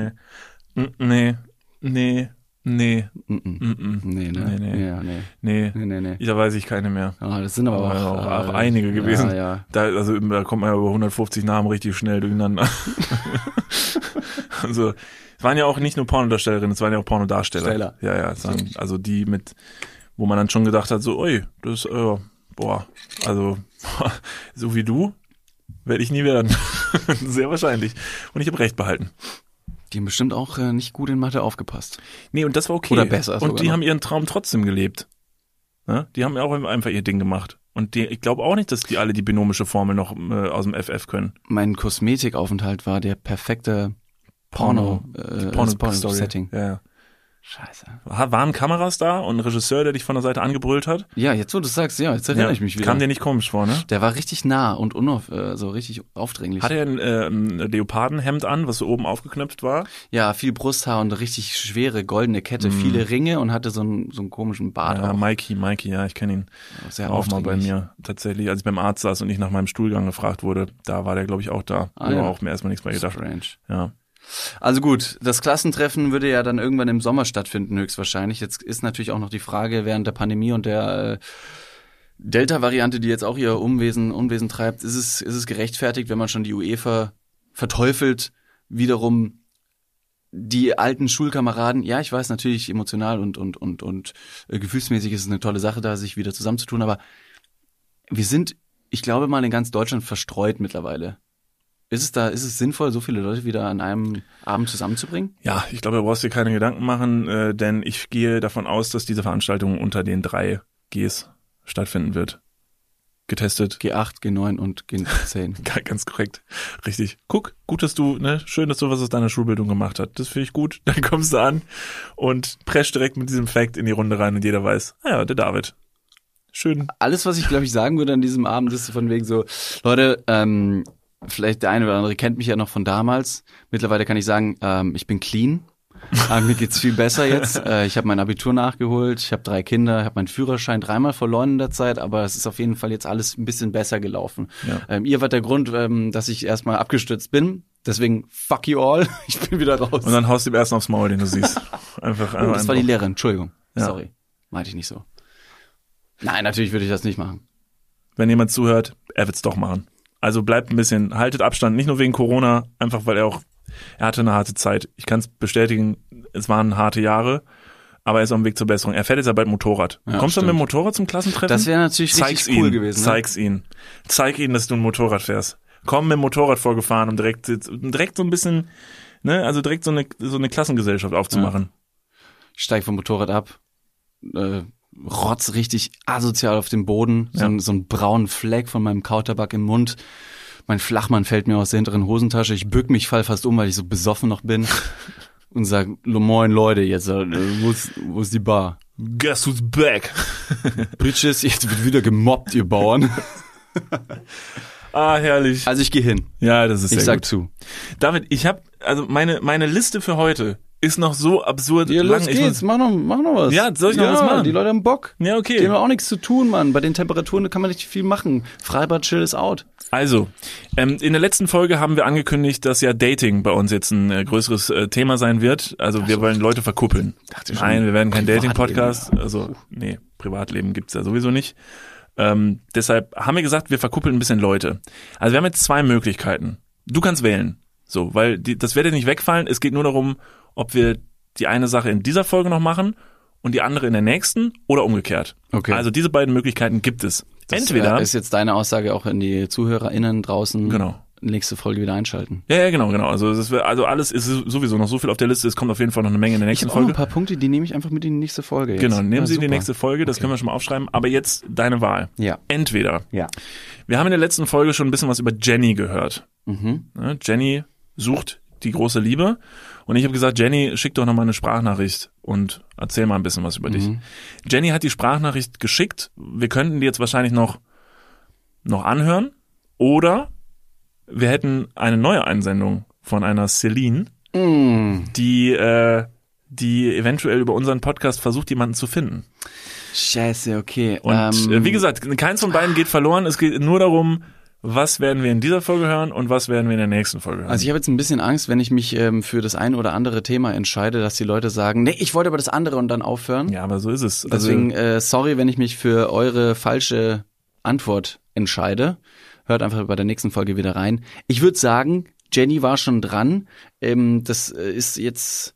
nee. Nee, nee, nee, Mm -mm. nee, Nee, ne? Nee, nee. Ja, nee. nee. Nee, nee, nee. Da weiß ich keine mehr. Ah, das sind aber auch, Aber auch, auch äh, einige gewesen. Ja, ja. Da, also da kommt man ja über 150 Namen richtig schnell durcheinander. (laughs) also es waren ja auch nicht nur Pornodarstellerinnen, es waren ja auch Pornodarsteller. Steller. Ja, ja, es waren, also die mit, wo man dann schon gedacht hat, so, ui, das, äh, boah, also (laughs) so wie du werde ich nie werden. (laughs) Sehr wahrscheinlich. Und ich habe recht behalten. Die haben bestimmt auch äh, nicht gut in Mathe aufgepasst. Nee, und das war okay. Oder besser Und die noch. haben ihren Traum trotzdem gelebt. Ja? Die haben ja auch einfach ihr Ding gemacht. Und die, ich glaube auch nicht, dass die alle die binomische Formel noch äh, aus dem FF können. Mein Kosmetikaufenthalt war der perfekte Porno, äh, Porno- Porno. Setting. Ja, ja. Scheiße. Waren Kameras da und ein Regisseur, der dich von der Seite angebrüllt hat? Ja, jetzt wo du sagst, ja, jetzt erinnere ich mich wieder. Kam dir nicht komisch vor, ne? der war richtig nah und unauf, äh, so richtig aufdringlich. Hatte er ein, äh, ein Leopardenhemd an, was so oben aufgeknöpft war? ja, viel Brusthaar und eine richtig schwere goldene Kette, viele Ringe und hatte so einen, so einen komischen Bart. Ja, auch. Mikey, Mikey, ja, ich kenne ihn Sehr auch mal bei mir. Tatsächlich, als ich beim Arzt saß und ich nach meinem Stuhlgang gefragt wurde, da war der, glaube ich, auch da. Ah, ja. auch mir erstmal nichts mehr gedacht. Strange. Ja. Also gut, das Klassentreffen würde ja dann irgendwann im Sommer stattfinden, höchstwahrscheinlich. Jetzt ist natürlich auch noch die Frage während der Pandemie und der äh, Delta-Variante, die jetzt auch ihr Unwesen, Unwesen treibt, ist es, ist es gerechtfertigt, wenn man schon die UEFA verteufelt, wiederum die alten Schulkameraden, ja, ich weiß natürlich emotional und und und und äh, gefühlsmäßig ist es eine tolle Sache, da sich wieder zusammenzutun, aber wir sind, ich glaube mal in ganz Deutschland verstreut mittlerweile. Ist es da, ist es sinnvoll, so viele Leute wieder an einem Abend zusammenzubringen? Ja, ich glaube, du brauchst dir keine Gedanken machen, äh, denn ich gehe davon aus, dass diese Veranstaltung unter den drei Gs stattfinden wird. getestet. G8, G9 und G10. Ga- (laughs) Ganz korrekt. Richtig. Guck, gut, dass du, ne, schön, dass du was aus deiner Schulbildung gemacht hast. Das finde ich gut. (laughs) Dann kommst du an und presch direkt mit diesem Fact in die Runde rein und jeder weiß, ah ja, der David. Schön. Alles, was ich, glaube ich, sagen würde an diesem Abend, ist von wegen so, Leute, ähm, vielleicht der eine oder andere kennt mich ja noch von damals. Mittlerweile kann ich sagen, ähm, ich bin clean. Aber mir geht's viel besser jetzt. (laughs) Äh, ich habe mein Abitur nachgeholt, ich habe drei Kinder, habe meinen Führerschein dreimal verloren in der Zeit, aber es ist auf jeden Fall jetzt alles ein bisschen besser gelaufen. Ja. Ähm, ihr wart der Grund, ähm, dass ich erstmal abgestürzt bin. Deswegen fuck you all. (laughs) Ich bin wieder raus. Und dann haust du dem ersten aufs Maul, den du siehst. Einfach, oh, einfach das war die. Lehrerin, Entschuldigung. Ja. Sorry. Meinte ich nicht so. Nein, natürlich würde ich das nicht machen. Wenn jemand zuhört, er wird's doch machen. Also bleibt ein bisschen, haltet Abstand, nicht nur wegen Corona, einfach weil er auch, er hatte eine harte Zeit. Ich kann es bestätigen, es waren harte Jahre, aber er ist auf dem Weg zur Besserung. Er fährt jetzt ja bald Motorrad. Ja, Kommst du stimmt. mit dem Motorrad zum Klassentreffen? Das wäre natürlich Zeig's richtig cool ihm, gewesen. Ne? Zeig's ihn. Zeig ihm, dass du ein Motorrad fährst. Komm mit dem Motorrad vorgefahren, um direkt, direkt so ein bisschen, ne, also direkt so eine, so eine Klassengesellschaft aufzumachen. Ich steig vom Motorrad ab, äh, rotz richtig asozial auf dem Boden, so, Ja. ein, so ein braunen Fleck von meinem Kautabak im Mund. Mein Flachmann fällt mir aus der hinteren Hosentasche. Ich bück mich, fall fast um, weil ich so besoffen noch bin. (laughs) Und sag, "Lo, moin Leute, jetzt, äh, wo ist, wo ist die Bar? Guess who's back? (laughs) Bitches, jetzt wird wieder gemobbt, ihr Bauern. (laughs) ah, herrlich. Also ich gehe hin. Ja, das ist Ich sehr sag gut. zu. David, ich habe also meine meine Liste für heute ist noch so absurd Ja, lang. los Ich geht's, mach noch, mach noch was. Ja, soll ich noch ja, was machen? Die Leute haben Bock. Ja, Die okay. haben auch nichts zu tun, Mann. Bei den Temperaturen kann man nicht viel machen. Freibad, chill ist out. Also, ähm, in der letzten Folge haben wir angekündigt, dass ja Dating bei uns jetzt ein äh, größeres äh, Thema sein wird. Also wir wollen Leute verkuppeln. Dachte schon, Nein, wir werden kein Dating-Podcast. Also, nee, Privatleben gibt's ja sowieso nicht. Ähm, deshalb haben wir gesagt, wir verkuppeln ein bisschen Leute. Also wir haben jetzt zwei Möglichkeiten. Du kannst wählen. So, weil die, das wird dir nicht wegfallen. Es geht nur darum, ob wir die eine Sache in dieser Folge noch machen und die andere in der nächsten oder umgekehrt. Okay. Also diese beiden Möglichkeiten gibt es. Das Entweder äh, ist jetzt deine Aussage auch in die ZuhörerInnen draußen. Genau. Nächste Folge wieder einschalten. Ja, ja, genau, genau. Also wär, also alles ist sowieso noch so viel auf der Liste. Es kommt auf jeden Fall noch eine Menge in der Ich nächsten habe auch noch Folge. ein paar Punkte, die nehme ich einfach mit in die nächste Folge. Jetzt. Genau, nehmen Ja, Sie die super. nächste Folge, das Okay. können wir schon mal aufschreiben. Aber jetzt deine Wahl. Ja. Entweder, Ja. wir haben in der letzten Folge schon ein bisschen was über Jenny gehört. Mhm. Ne, Jenny sucht die große Liebe. Und ich habe gesagt, Jenny, schick doch noch mal eine Sprachnachricht und erzähl mal ein bisschen was über dich. Mhm. Jenny hat die Sprachnachricht geschickt. Wir könnten die jetzt wahrscheinlich noch, noch anhören. Oder wir hätten eine neue Einsendung von einer Celine, Mm. die, äh, die eventuell über unseren Podcast versucht, jemanden zu finden. Scheiße, okay. Und ähm, äh, wie gesagt, keins von beiden geht verloren. Es geht nur darum, was werden wir in dieser Folge hören und was werden wir in der nächsten Folge hören. Also ich habe jetzt ein bisschen Angst, wenn ich mich ähm, für das ein oder andere Thema entscheide, dass die Leute sagen, nee, ich wollte aber das andere und dann aufhören. ja, aber so ist es. Deswegen, äh, sorry, wenn ich mich für eure falsche Antwort entscheide. Hört einfach bei der nächsten Folge wieder rein. Ich würde sagen, Jenny war schon dran. Ähm, das äh, ist jetzt.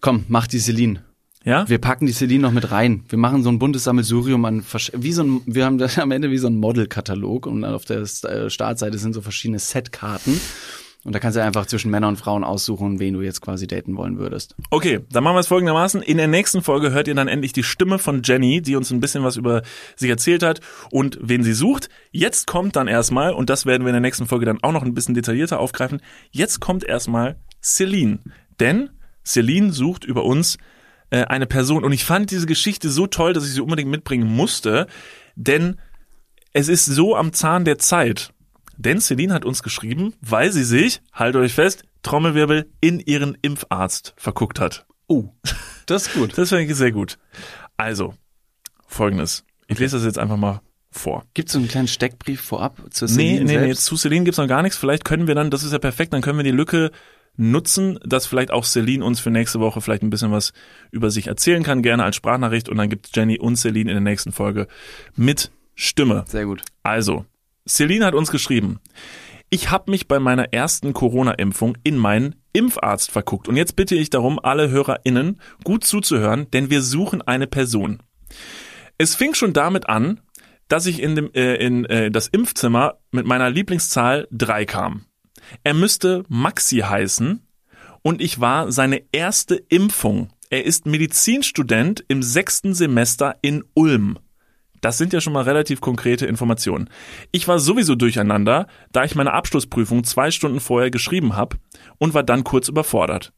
Komm, mach die Celine. Ja? Wir packen die Celine noch mit rein. Wir machen so ein buntes Sammelsurium an wie so ein, wir haben das (laughs) am Ende wie so ein Modelkatalog und auf der äh, Startseite sind so verschiedene Setkarten. Und da kannst du einfach zwischen Männern und Frauen aussuchen, wen du jetzt quasi daten wollen würdest. Okay, dann machen wir es folgendermaßen. In der nächsten Folge hört ihr dann endlich die Stimme von Jenny, die uns ein bisschen was über sich erzählt hat und wen sie sucht. Jetzt kommt dann erstmal, und das werden wir in der nächsten Folge dann auch noch ein bisschen detaillierter aufgreifen, jetzt kommt erstmal Celine. Denn Celine sucht über uns äh, eine Person. Und ich fand diese Geschichte so toll, dass ich sie unbedingt mitbringen musste, denn es ist so am Zahn der Zeit. Denn Celine hat uns geschrieben, weil sie sich, haltet euch fest, Trommelwirbel, in ihren Impfarzt verguckt hat. Oh, das ist gut. (laughs) Das finde ich sehr gut. Also, folgendes. Ich lese das jetzt einfach mal vor. Gibt es so einen kleinen Steckbrief vorab Nee, Celine nee, nee, selbst? zu Celine gibt's noch gar nichts. Vielleicht können wir dann, das ist ja perfekt, dann können wir die Lücke nutzen, dass vielleicht auch Celine uns für nächste Woche vielleicht ein bisschen was über sich erzählen kann, gerne als Sprachnachricht und dann gibt Jenny und Celine in der nächsten Folge mit Stimme. Sehr gut. Also, Celine hat uns geschrieben, ich habe mich bei meiner ersten Corona-Impfung in meinen Impfarzt verguckt. Und jetzt bitte ich darum, alle HörerInnen gut zuzuhören, denn wir suchen eine Person. Es fing schon damit an, dass ich in, dem, äh, in äh, das Impfzimmer mit meiner Lieblingszahl 3 kam. Er müsste Maxi heißen und ich war seine erste Impfung. Er ist Medizinstudent im sechsten Semester in Ulm. Das sind ja schon mal relativ konkrete Informationen. Ich war sowieso durcheinander, da ich meine Abschlussprüfung zwei Stunden vorher geschrieben habe und war dann kurz überfordert.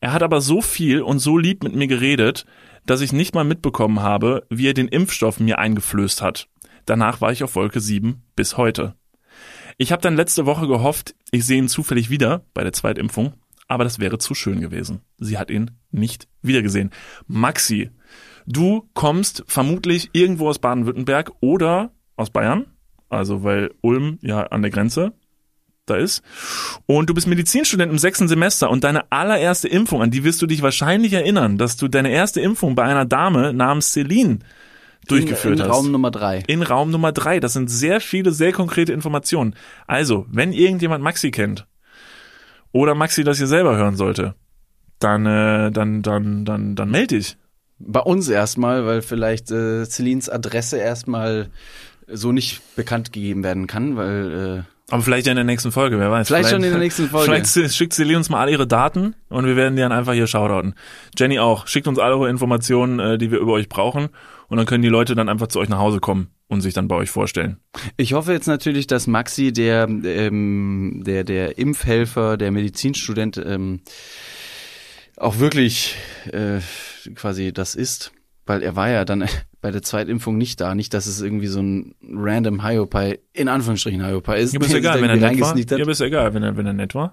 Er hat aber so viel und so lieb mit mir geredet, dass ich nicht mal mitbekommen habe, wie er den Impfstoff mir eingeflößt hat. Danach war ich auf Wolke 7 bis heute. Ich habe dann letzte Woche gehofft, ich sehe ihn zufällig wieder bei der Zweitimpfung, aber das wäre zu schön gewesen. Sie hat ihn nicht wiedergesehen. Maxi, du kommst vermutlich irgendwo aus Baden-Württemberg oder aus Bayern, also weil Ulm ja an der Grenze da ist. Und du bist Medizinstudent im sechsten Semester und deine allererste Impfung, an die wirst du dich wahrscheinlich erinnern, dass du deine erste Impfung bei einer Dame namens Celine durchgeführt in, in hast. Raum Nummer drei. In Raum Nummer drei. Das sind sehr viele, sehr konkrete Informationen. Also, wenn irgendjemand Maxi kennt oder Maxi das hier selber hören sollte, dann, äh, dann, dann, dann, dann melde dich. Bei uns erstmal, weil vielleicht äh, Celines Adresse erstmal so nicht bekannt gegeben werden kann, weil äh, Aber vielleicht ja in der nächsten Folge, wer weiß. Vielleicht schon in der nächsten Folge. Vielleicht schickt Celine uns mal alle ihre Daten und wir werden die dann einfach hier shoutouten. Jenny auch. Schickt uns alle eure Informationen, äh, die wir über euch brauchen und dann können die Leute dann einfach zu euch nach Hause kommen und sich dann bei euch vorstellen. Ich hoffe jetzt natürlich, dass Maxi, der, ähm, der, der Impfhelfer, der Medizinstudent, ähm, auch wirklich äh, quasi das ist, weil er war ja dann (laughs) bei der Zweitimpfung nicht da. Nicht, dass es irgendwie so ein random Hyopai, in Anführungsstrichen Hyopai ist. Ja, ist (laughs) egal, wenn er nett war. Ja, ist egal, wenn er, wenn er nett war.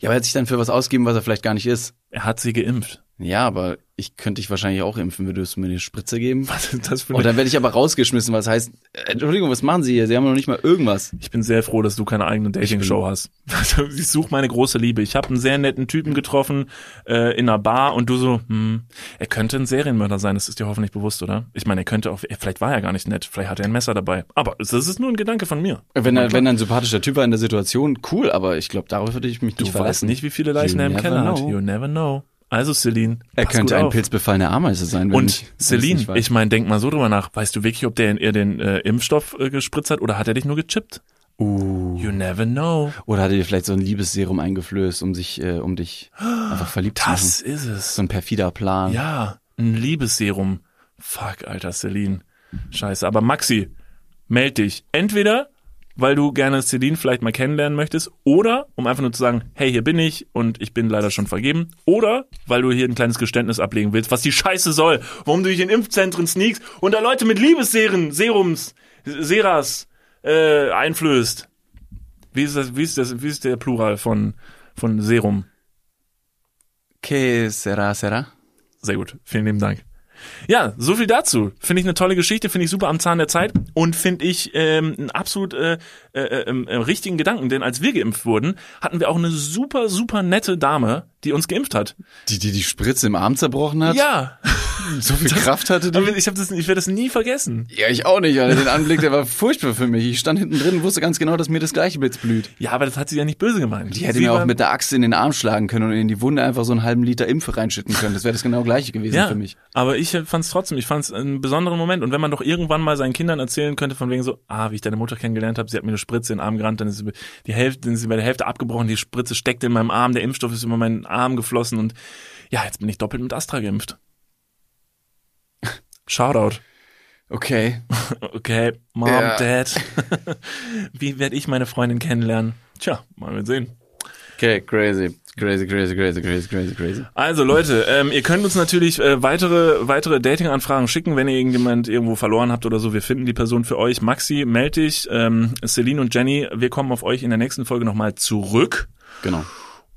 Ja, aber er hat sich dann für was ausgeben, was er vielleicht gar nicht ist. Er hat sie geimpft. Ja, aber ich könnte dich wahrscheinlich auch impfen, würdest du mir eine Spritze geben. (laughs) Was ist das für Und dann werde ich aber rausgeschmissen, was heißt, äh, Entschuldigung, was machen Sie hier? Sie haben noch nicht mal irgendwas. Ich bin sehr froh, dass du keine eigene Dating-Show hast. (laughs) Ich suche meine große Liebe. Ich habe einen sehr netten Typen getroffen äh, in einer Bar und du so, hm, er könnte ein Serienmörder sein, das ist dir hoffentlich bewusst, oder? Ich meine, er könnte auch, vielleicht war er gar nicht nett, vielleicht hat er ein Messer dabei. Aber das ist nur ein Gedanke von mir. Wenn er, wenn er ein sympathischer Typ war in der Situation, cool, aber ich glaube, darauf würde ich mich Du nicht weißt verlassen. nicht, wie viele Leichen er im Keller hat. You never know. Also Celine, Er könnte ein auf. pilzbefallener Ameise sein. Und ich, Celine, ich meine, denk mal so drüber nach. Weißt du wirklich, ob der er den äh, Impfstoff äh, gespritzt hat oder hat er dich nur gechippt? Uh. You never know. Oder hat er dir vielleicht so ein Liebesserum eingeflößt, um sich, äh, um dich einfach verliebt zu machen? Das ist es. So ein perfider Plan. Ja, ein Liebesserum. Fuck, alter Celine. Scheiße. Aber Maxi, meld dich. Entweder, weil du gerne Celine vielleicht mal kennenlernen möchtest, oder um einfach nur zu sagen, hey, hier bin ich und ich bin leider schon vergeben, oder weil du hier ein kleines Geständnis ablegen willst, was die Scheiße soll, warum du dich in Impfzentren sneakst und da Leute mit Liebesserien, Serums, Seras äh, einflößt. Wie ist das, wie ist das, wie ist der Plural von, von Serum? Que sera, sera? Sehr gut, vielen lieben Dank. Ja, so viel dazu. Finde ich eine tolle Geschichte, finde ich super am Zahn der Zeit und finde ich ähm, einen absolut äh, äh, äh, äh, richtigen Gedanken, denn als wir geimpft wurden, hatten wir auch eine super, super nette Dame, die uns geimpft hat. Die, die die Spritze im Arm zerbrochen hat? Ja, (laughs) So viel Kraft hatte die? aber ich, hab das, ich werde das nie vergessen. Ja, ich auch nicht, Alter. Den Anblick, der war furchtbar für mich. Ich stand hinten drin und wusste ganz genau, dass mir das gleiche Blitz blüht. Ja, aber das hat sie ja nicht böse gemeint. Die hätte sie mir auch mit der Axt in den Arm schlagen können und in die Wunde einfach so einen halben Liter Impfe reinschütten können. Das wäre das genau gleiche gewesen ja, für mich. aber ich fand es trotzdem, ich fand es einen besonderen Moment. Und wenn man doch irgendwann mal seinen Kindern erzählen könnte, von wegen so, ah, wie ich deine Mutter kennengelernt habe, sie hat mir eine Spritze in den Arm gerannt, dann ist sie die Hälfte, dann ist sie bei der Hälfte abgebrochen, die Spritze steckt in meinem Arm, der Impfstoff ist über meinen Arm geflossen und ja, jetzt bin ich doppelt mit Astra geimpft. Shoutout. Okay. (laughs) Okay, Mom, Ja. Dad. (laughs) wie werde ich meine Freundin kennenlernen? Tja, mal wir sehen. Okay, crazy. Crazy, crazy, crazy, crazy, crazy, crazy. Also Leute, ähm, ihr könnt uns natürlich äh, weitere weitere Dating-Anfragen schicken, wenn ihr irgendjemand irgendwo verloren habt oder so. Wir finden die Person für euch. Maxi, meld dich. Ähm, Celine und Jenny, wir kommen auf euch in der nächsten Folge nochmal zurück. Genau.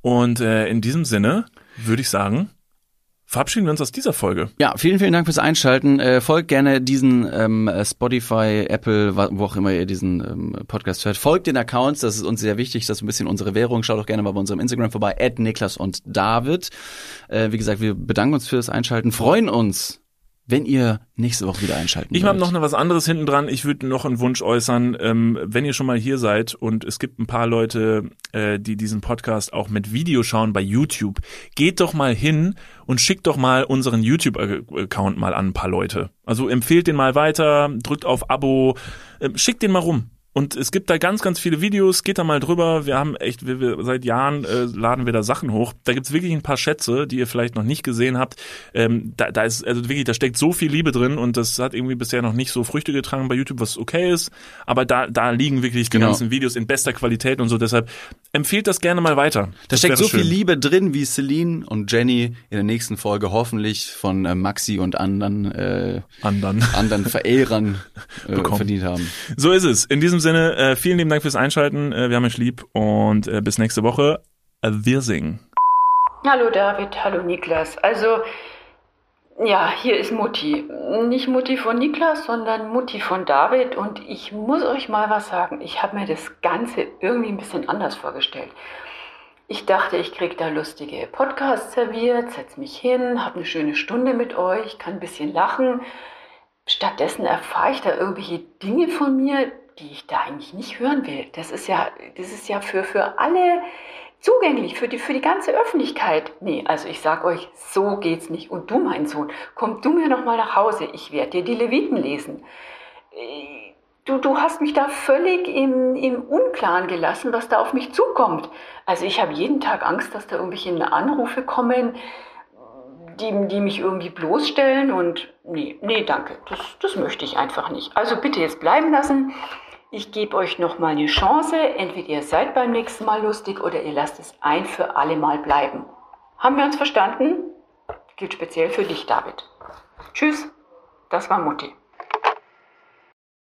Und äh, in diesem Sinne würde ich sagen, verabschieden wir uns aus dieser Folge. Ja, vielen, vielen Dank fürs Einschalten. Äh, folgt gerne diesen ähm, Spotify, Apple, wo auch immer ihr diesen ähm, Podcast hört. Folgt den Accounts, das ist uns sehr wichtig, das ist ein bisschen unsere Währung. Schaut doch gerne mal bei unserem Instagram vorbei, at Niklas und David. Äh, wie gesagt, wir bedanken uns fürs Einschalten, freuen uns, wenn ihr nächste Woche wieder einschalten Ich habe noch was anderes hinten dran. Ich würde noch einen Wunsch äußern, ähm, wenn ihr schon mal hier seid und es gibt ein paar Leute, äh, die diesen Podcast auch mit Video schauen bei YouTube, geht doch mal hin und schickt doch mal unseren YouTube-Account mal an ein paar Leute. Also empfehlt den mal weiter, drückt auf Abo, äh, schickt den mal rum. Und es gibt da ganz, ganz viele Videos, geht da mal drüber. Wir haben echt, wir, wir, seit Jahren äh, laden wir da Sachen hoch. Da gibt's wirklich ein paar Schätze, die ihr vielleicht noch nicht gesehen habt. Ähm, da, da ist, also wirklich, da steckt so viel Liebe drin und das hat irgendwie bisher noch nicht so Früchte getragen bei YouTube, was okay ist. Aber da, da liegen wirklich die Genau. ganzen Videos in bester Qualität und so. Deshalb empfiehlt das gerne mal weiter. Da Das steckt so viel schön. Liebe drin, wie Celine und Jenny in der nächsten Folge hoffentlich von äh, Maxi und anderen äh, Anderen. anderen Verehrern (laughs) äh, verdient haben. So ist es. In diesem Sinne, äh, vielen lieben Dank fürs Einschalten. Äh, wir haben euch lieb und äh, bis nächste Woche. Wir singen. Hallo David, hallo Niklas. Also, ja, hier ist Mutti. Nicht Mutti von Niklas, sondern Mutti von David. Und ich muss euch mal was sagen. Ich habe mir das Ganze irgendwie ein bisschen anders vorgestellt. Ich dachte, ich krieg da lustige Podcasts serviert, setz mich hin, habe eine schöne Stunde mit euch, kann ein bisschen lachen. Stattdessen erfahre ich da irgendwelche Dinge von mir, die ich da eigentlich nicht hören will. Das ist ja, das ist ja für, für alle zugänglich, für die, für die ganze Öffentlichkeit. Nee, also ich sag euch, so geht's nicht. Und du, mein Sohn, komm du mir noch mal nach Hause. Ich werde dir die Leviten lesen. Du, du hast mich da völlig im, im Unklaren gelassen, was da auf mich zukommt. Also ich habe jeden Tag Angst, dass da irgendwelche Anrufe kommen, die, die mich irgendwie bloßstellen und nee, nee, danke, das, das möchte ich einfach nicht. Also bitte jetzt bleiben lassen. Ich gebe euch noch mal eine Chance. Entweder ihr seid beim nächsten Mal lustig oder ihr lasst es ein für alle Mal bleiben. Haben wir uns verstanden? Gilt speziell für dich, David. Tschüss, das war Mutti.